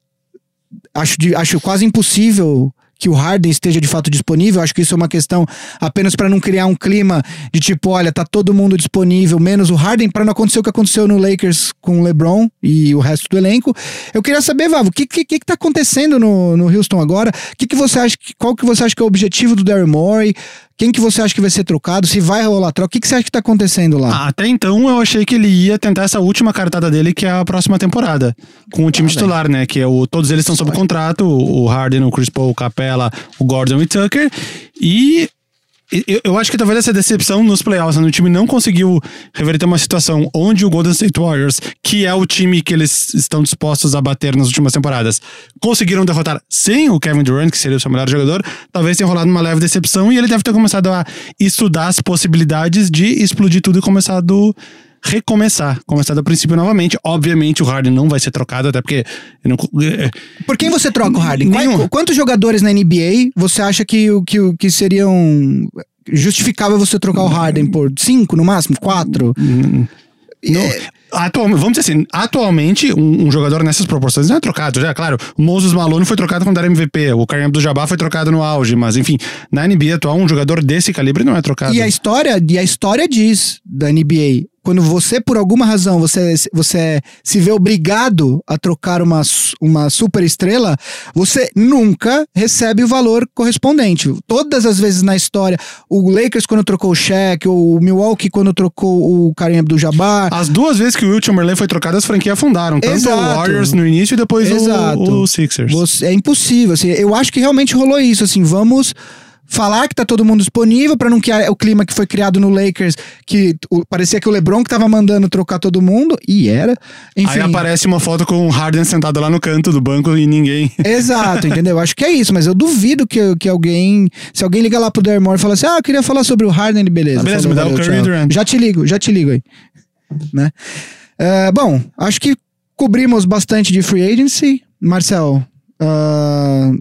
S2: acho, de, acho quase impossível que o Harden esteja de fato disponível. Acho que isso é uma questão apenas para não criar um clima de tipo, olha, tá todo mundo disponível, menos o Harden, para não acontecer o que aconteceu no Lakers com o LeBron e o resto do elenco. Eu queria saber, Vavo, o que, que, que tá acontecendo no, no Houston agora? Que que você acha, qual que você acha que é o objetivo do Daryl Morey? Quem que você acha que vai ser trocado? Se vai rolar troca? O que, que você acha que tá acontecendo lá?
S3: Ah, até então eu achei que ele ia tentar essa última cartada dele, que é a próxima temporada. Com o time ah, titular, né? Que é o, todos eles estão sob contrato: o Harden, o Chris Paul, o Capella, o Gordon e o Tucker. E eu, eu, acho que talvez essa decepção nos playoffs, né? o time não conseguiu reverter uma situação onde o Golden State Warriors, que é o time que eles estão dispostos a bater nas últimas temporadas, conseguiram derrotar sem o Kevin Durant, que seria o seu melhor jogador, talvez tenha rolado uma leve decepção e ele deve ter começado a estudar as possibilidades de explodir tudo e começar do recomeçar, começar do princípio novamente. Obviamente o Harden não vai ser trocado, até porque. Não...
S2: É, Por quem você troca o Harden? Nenhum. Quantos jogadores na NBA você acha que, que, que seriam justificável você trocar o Harden por cinco no máximo? Quatro?
S3: Não. É... Atualmente, vamos dizer assim, atualmente um, um, jogador nessas proporções não é trocado, já, claro, o Moses Malone foi trocado quando era MVP, o Kareem Abdul-Jabbar foi trocado no auge, mas enfim, na NBA atual um jogador desse calibre não é trocado.
S2: E a história, e a história diz da NBA, quando você, por alguma razão, você, você se vê obrigado a trocar uma, uma super estrela, você nunca recebe o valor correspondente. Todas as vezes na história, o Lakers quando trocou o Shaq, o Milwaukee quando trocou o Kareem Abdul-Jabbar,
S3: As duas vezes que o Will Chamberlain foi trocado, as franquias afundaram. Tanto
S2: Exato.
S3: o Warriors no início e depois o, o Sixers.
S2: Você- é impossível. Assim, eu acho que realmente rolou isso. Assim, vamos falar que tá todo mundo disponível para não criar o clima que foi criado no Lakers, que o- parecia que o LeBron que tava mandando trocar todo mundo e era. Enfim.
S3: Aí aparece uma foto com o Harden sentado lá no canto do banco e ninguém.
S2: Exato, entendeu? Acho que é isso, mas eu duvido que, que alguém. Se alguém liga lá pro Dermore e fala assim: Ah, eu queria falar sobre o Harden, ele, beleza.
S3: Ah, beleza,
S2: falou,
S3: me dá o
S2: valeu,
S3: Curry
S2: tchau.
S3: Durant.
S2: Já te ligo, já te ligo aí. Né? É, bom, acho que cobrimos bastante de free agency. Marcel. ah,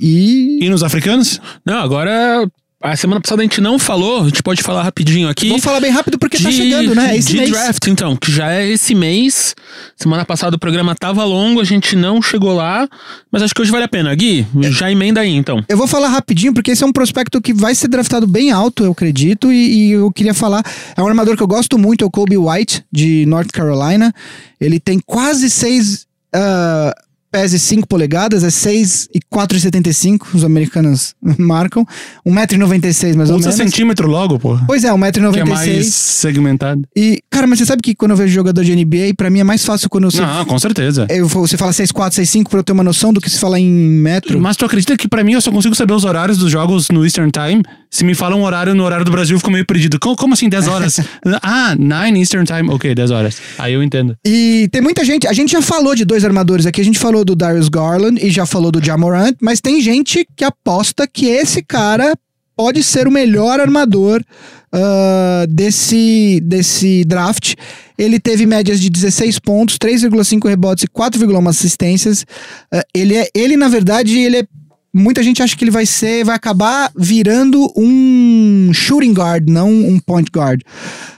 S2: e.
S3: E nos africanos?
S1: Não, agora. A semana passada a gente não falou, a gente pode falar rapidinho aqui.
S2: Vamos falar bem rápido porque tá chegando, né? É esse
S1: de
S2: mês.
S1: draft, então, que já é esse mês. Semana passada o programa tava longo, a gente não chegou lá, mas acho que hoje vale a pena. Gui, já emenda aí, então.
S2: Eu vou falar rapidinho, porque esse é um prospecto que vai ser draftado bem alto, eu acredito, e, e eu queria falar. É um armador que eu gosto muito, é o Kobe White, de North Carolina. Ele tem quase 6 uh, pés e 5 polegadas, é 6 e 4,75, os americanos marcam. 1,96m mais ou
S3: Usa
S2: menos.
S3: centímetro logo, pô.
S2: Pois é,
S3: Que é
S2: 1,96m.
S3: mais segmentado.
S2: E, cara, mas você sabe que quando eu vejo jogador de NBA, pra mim é mais fácil quando você.
S3: Não, com certeza.
S2: Eu, você fala 6'4, 6'5 pra eu ter uma noção do que se fala em metro.
S3: Mas tu acredita que pra mim eu só consigo saber os horários dos jogos no Eastern Time? Se me falam um horário no horário do Brasil, eu fico meio perdido. Como, como assim 10 horas? ah, 9 Eastern Time. Ok, 10 horas. Aí eu entendo.
S2: E tem muita gente. A gente já falou de dois armadores aqui. A gente falou do Darius Garland e já falou do Jamorant, mas tem gente que aposta que esse cara pode ser o melhor armador ah, desse, desse draft. Ele teve médias de 16 pontos, 3,5 rebotes e 4,1 assistências. Ah, ele é, ele na verdade, ele é Muita gente acha que ele vai ser, vai acabar virando um shooting guard, não um point guard.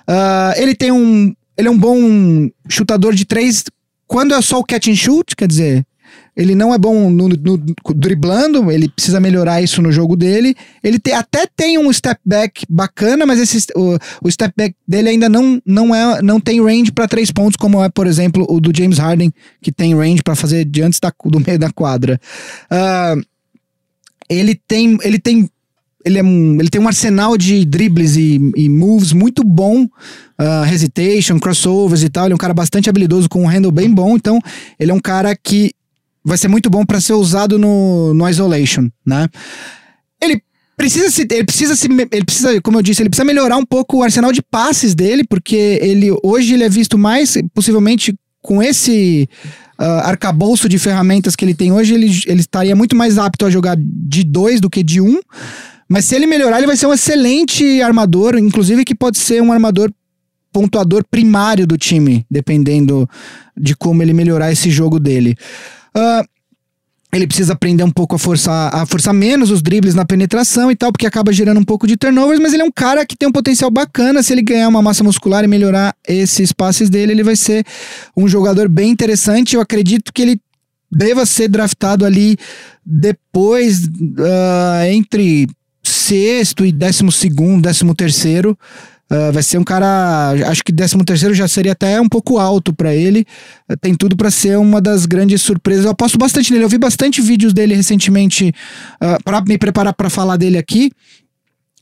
S2: Ah, ele tem um, ele é um bom chutador de três. Quando é só o catch and shoot, quer dizer, ele não é bom no, no- driblando, ele precisa melhorar isso no jogo dele. Ele te- até tem um step back bacana, mas esse, o, o step back dele ainda não, não, é, não tem range para três pontos, como é, por exemplo, o do James Harden, que tem range para fazer diante do meio da quadra. Ah, ele tem. Ele tem. Ele, é um, ele tem um arsenal de dribles e, e moves muito bom, ah, hesitation, crossovers e tal. Ele é um cara bastante habilidoso com um handle bem bom, então ele é um cara que vai ser muito bom para ser usado no, no isolation, né? Ele precisa se, ele precisa se, ele precisa, como eu disse, ele precisa melhorar um pouco o arsenal de passes dele, porque ele hoje ele é visto mais possivelmente com esse ah, arcabouço de ferramentas que ele tem hoje, ele, ele estaria muito mais apto a jogar de dois do que de um. Mas se ele melhorar, ele vai ser um excelente armador, inclusive que pode ser um armador pontuador primário do time, dependendo de como ele melhorar esse jogo dele. Ah, ele precisa aprender um pouco a forçar, a forçar menos os dribles na penetração e tal, porque acaba gerando um pouco de turnovers, mas ele é um cara que tem um potencial bacana. Se ele ganhar uma massa muscular e melhorar esses passes dele, ele vai ser um jogador bem interessante. Eu acredito que ele deva ser draftado ali depois, ah, entre sexto e décimo segundo, décimo terceiro. Ah, vai ser um cara, acho que 13 terceiro já seria até um pouco alto pra ele. Ah, Tem tudo pra ser uma das grandes surpresas. Eu aposto bastante nele. Eu vi bastante vídeos dele recentemente ah, pra me preparar pra falar dele aqui.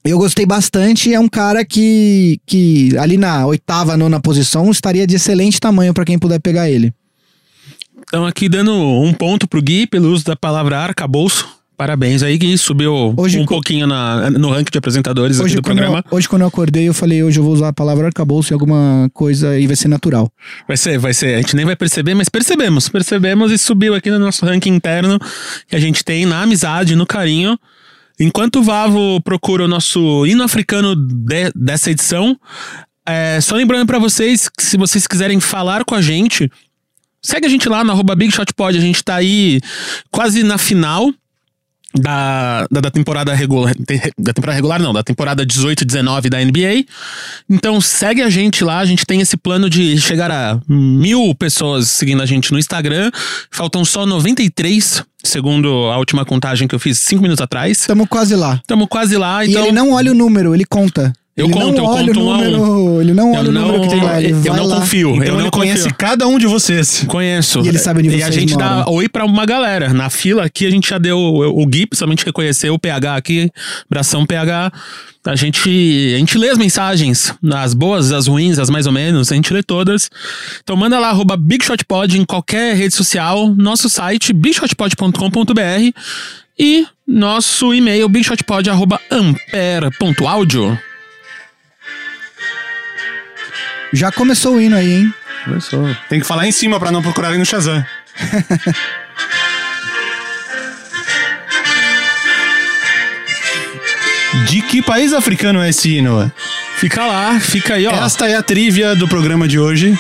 S2: Eu gostei bastante. É um cara que, que ali na oitava, nona posição estaria de excelente tamanho pra quem puder pegar ele.
S1: Então, aqui dando um ponto pro Gui pelo uso da palavra arcabouço. Parabéns aí, Gui. Subiu
S2: Hoje
S1: um
S2: co-
S1: pouquinho na, no ranking de apresentadores aqui
S2: Hoje
S1: do
S2: quando, eu,
S1: programa.
S2: hoje, quando eu acordei, eu falei: hoje eu vou usar a palavra arcabouço em alguma coisa e vai ser natural.
S1: Vai ser, vai ser. A gente nem vai perceber, mas percebemos. Percebemos e subiu aqui no nosso ranking interno que a gente tem na amizade, no carinho. Enquanto o Vavo procura o nosso hino africano de- dessa edição, é, só lembrando pra vocês que se vocês quiserem falar com a gente, segue a gente lá no arroba Big Shot Pod. A gente tá aí quase na final da, da, da temporada regular. Da temporada regular, não, da temporada 18 e 19 da NBA. Então segue a gente lá, a gente tem esse plano de chegar a mil pessoas seguindo a gente no Instagram. Faltam só 93, segundo a última contagem que eu fiz cinco minutos atrás.
S2: Estamos quase lá.
S1: Estamos quase lá,
S2: E
S1: então.
S2: ele não olha o número, ele conta.
S1: Eu
S2: ele
S1: conto, eu
S2: não olha
S1: conto
S2: o
S1: um a um.
S2: número, ele não
S1: Eu
S2: olha o número que tem lá, ele
S1: eu
S2: vai
S1: não
S2: lá.
S1: confio.
S3: Então
S1: eu
S3: ele
S1: não
S3: conhece
S1: confio.
S3: cada um de vocês.
S1: Conheço.
S2: E ele sabe onde
S1: E a
S2: vocês
S1: gente dá
S2: moram.
S1: oi pra uma galera. Na fila aqui a gente já deu o, o Gui, principalmente reconheceu o PH aqui, Bração PH. A gente, a gente lê as mensagens, as boas, as ruins, as mais ou menos, a gente lê todas. Então manda lá, arroba BigShotPod em qualquer rede social, nosso site, bigshotpod.com.br e nosso e-mail, bigshotpod.ampere.audio.
S2: Já começou o hino aí, hein?
S1: Começou.
S3: Tem que falar em cima pra não procurarem no Shazam. De que país africano é esse hino?
S1: Fica lá, fica aí, ó.
S3: Esta é a trivia do programa de hoje.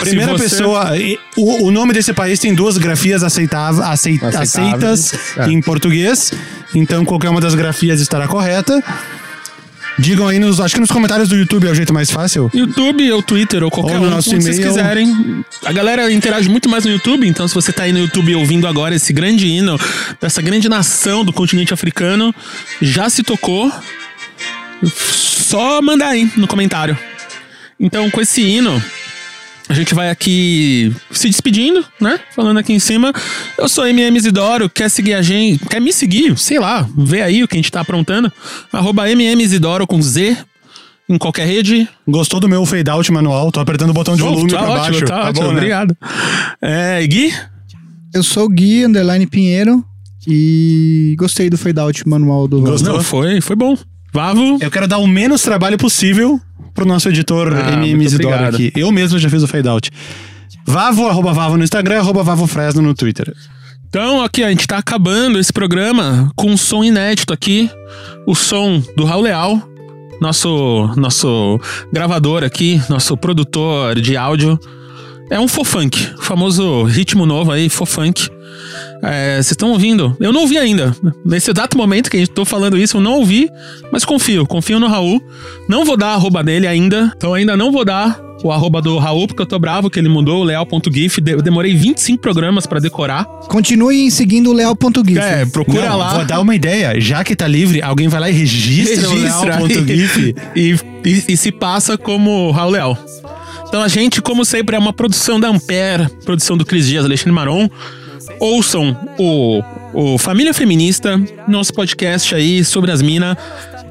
S3: Primeira
S1: você-
S3: pessoa. O, o nome desse país tem duas grafias aceitava, aceit- aceitas
S1: É.
S3: em português. Então qualquer uma das grafias estará correta. Digam aí nos. Acho que nos comentários do YouTube é o jeito mais fácil.
S1: YouTube ou Twitter ou qualquer
S3: Ou no
S1: um,
S3: nosso
S1: onde vocês quiserem. A galera interage muito mais no YouTube, então se você tá aí no YouTube ouvindo agora esse grande hino dessa grande nação do continente africano, já se tocou, só mandar aí no comentário. Então com esse hino, a gente vai aqui se despedindo, né? Falando aqui em cima. Eu sou MM Isidoro, quer seguir a gente, quer me seguir, sei lá, vê aí o que a gente tá aprontando. Arroba MM Isidoro com Z em qualquer rede.
S3: Gostou do meu fade out manual? Tô apertando o botão de volume
S1: tá
S3: pra
S1: ótimo,
S3: baixo.
S1: Tá, ótimo,
S3: bom, né?
S1: obrigado. É, Gui?
S2: Eu sou o Gui, underline Pinheiro, e gostei do fade out manual do
S3: Gostou?
S1: Não, foi, foi bom. Vavo.
S3: Eu quero dar o menos trabalho possível pro nosso editor
S1: Ah,
S3: MM Isidoro aqui. Eu mesmo já fiz o fade out. Vavo, arroba Vavo no Instagram, arroba Vavo Fresno no Twitter.
S1: Então, aqui, a gente tá acabando esse programa com um som inédito aqui. O som do Raul Leal, nosso, nosso gravador aqui, nosso produtor de áudio. É um fofunk, o famoso ritmo novo aí, fofunk. É, Vocês estão ouvindo? Eu não ouvi ainda. Nesse exato momento que a gente tô falando isso, eu não ouvi, mas confio, confio no Raul. Não vou dar a arroba dele ainda, então ainda não vou dar o arroba do Raul, porque eu tô bravo que ele mudou o leal.gif. De- Eu demorei 25 programas pra decorar.
S2: Continue seguindo o leal.gif.
S1: É, procura
S3: Não,
S1: lá.
S3: Vou dar uma ideia. Já que tá livre, alguém vai lá e registra,
S1: Registra
S3: o Leal.gif.
S1: e, e, e se passa como Raul Leal. Então a gente, como sempre, é uma produção da Ampere, produção do Cris Dias, Alexandre Maron. Ouçam o, o Família Feminista, nosso podcast aí sobre as minas.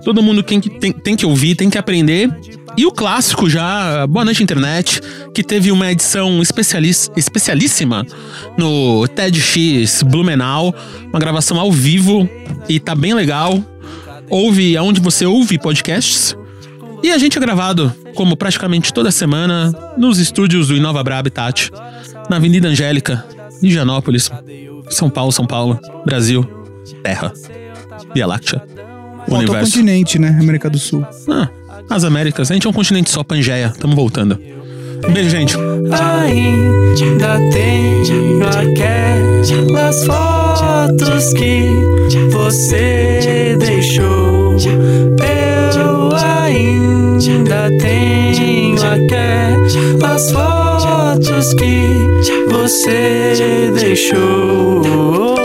S1: Todo mundo tem que, tem, tem que ouvir, tem que aprender. E o clássico já, Boa Noite Internet, que teve uma edição especialíssima no TEDx Blumenau, uma gravação ao vivo e tá bem legal. Ouve aonde você ouve podcasts. E a gente é gravado, como praticamente toda semana, nos estúdios do Inova Bra Habitat, na Avenida Angélica, em Higienópolis, São Paulo, São Paulo, Brasil, Terra, Via Láctea,
S2: Faltou o
S1: Universo.
S2: continente, né? América do Sul.
S1: Ah, as Américas, a gente é um continente só, Pangeia, tamo voltando. Beijo, gente.
S4: Ainda tenho aquelas fotos que você deixou. Eu ainda tenho aquelas fotos que você deixou.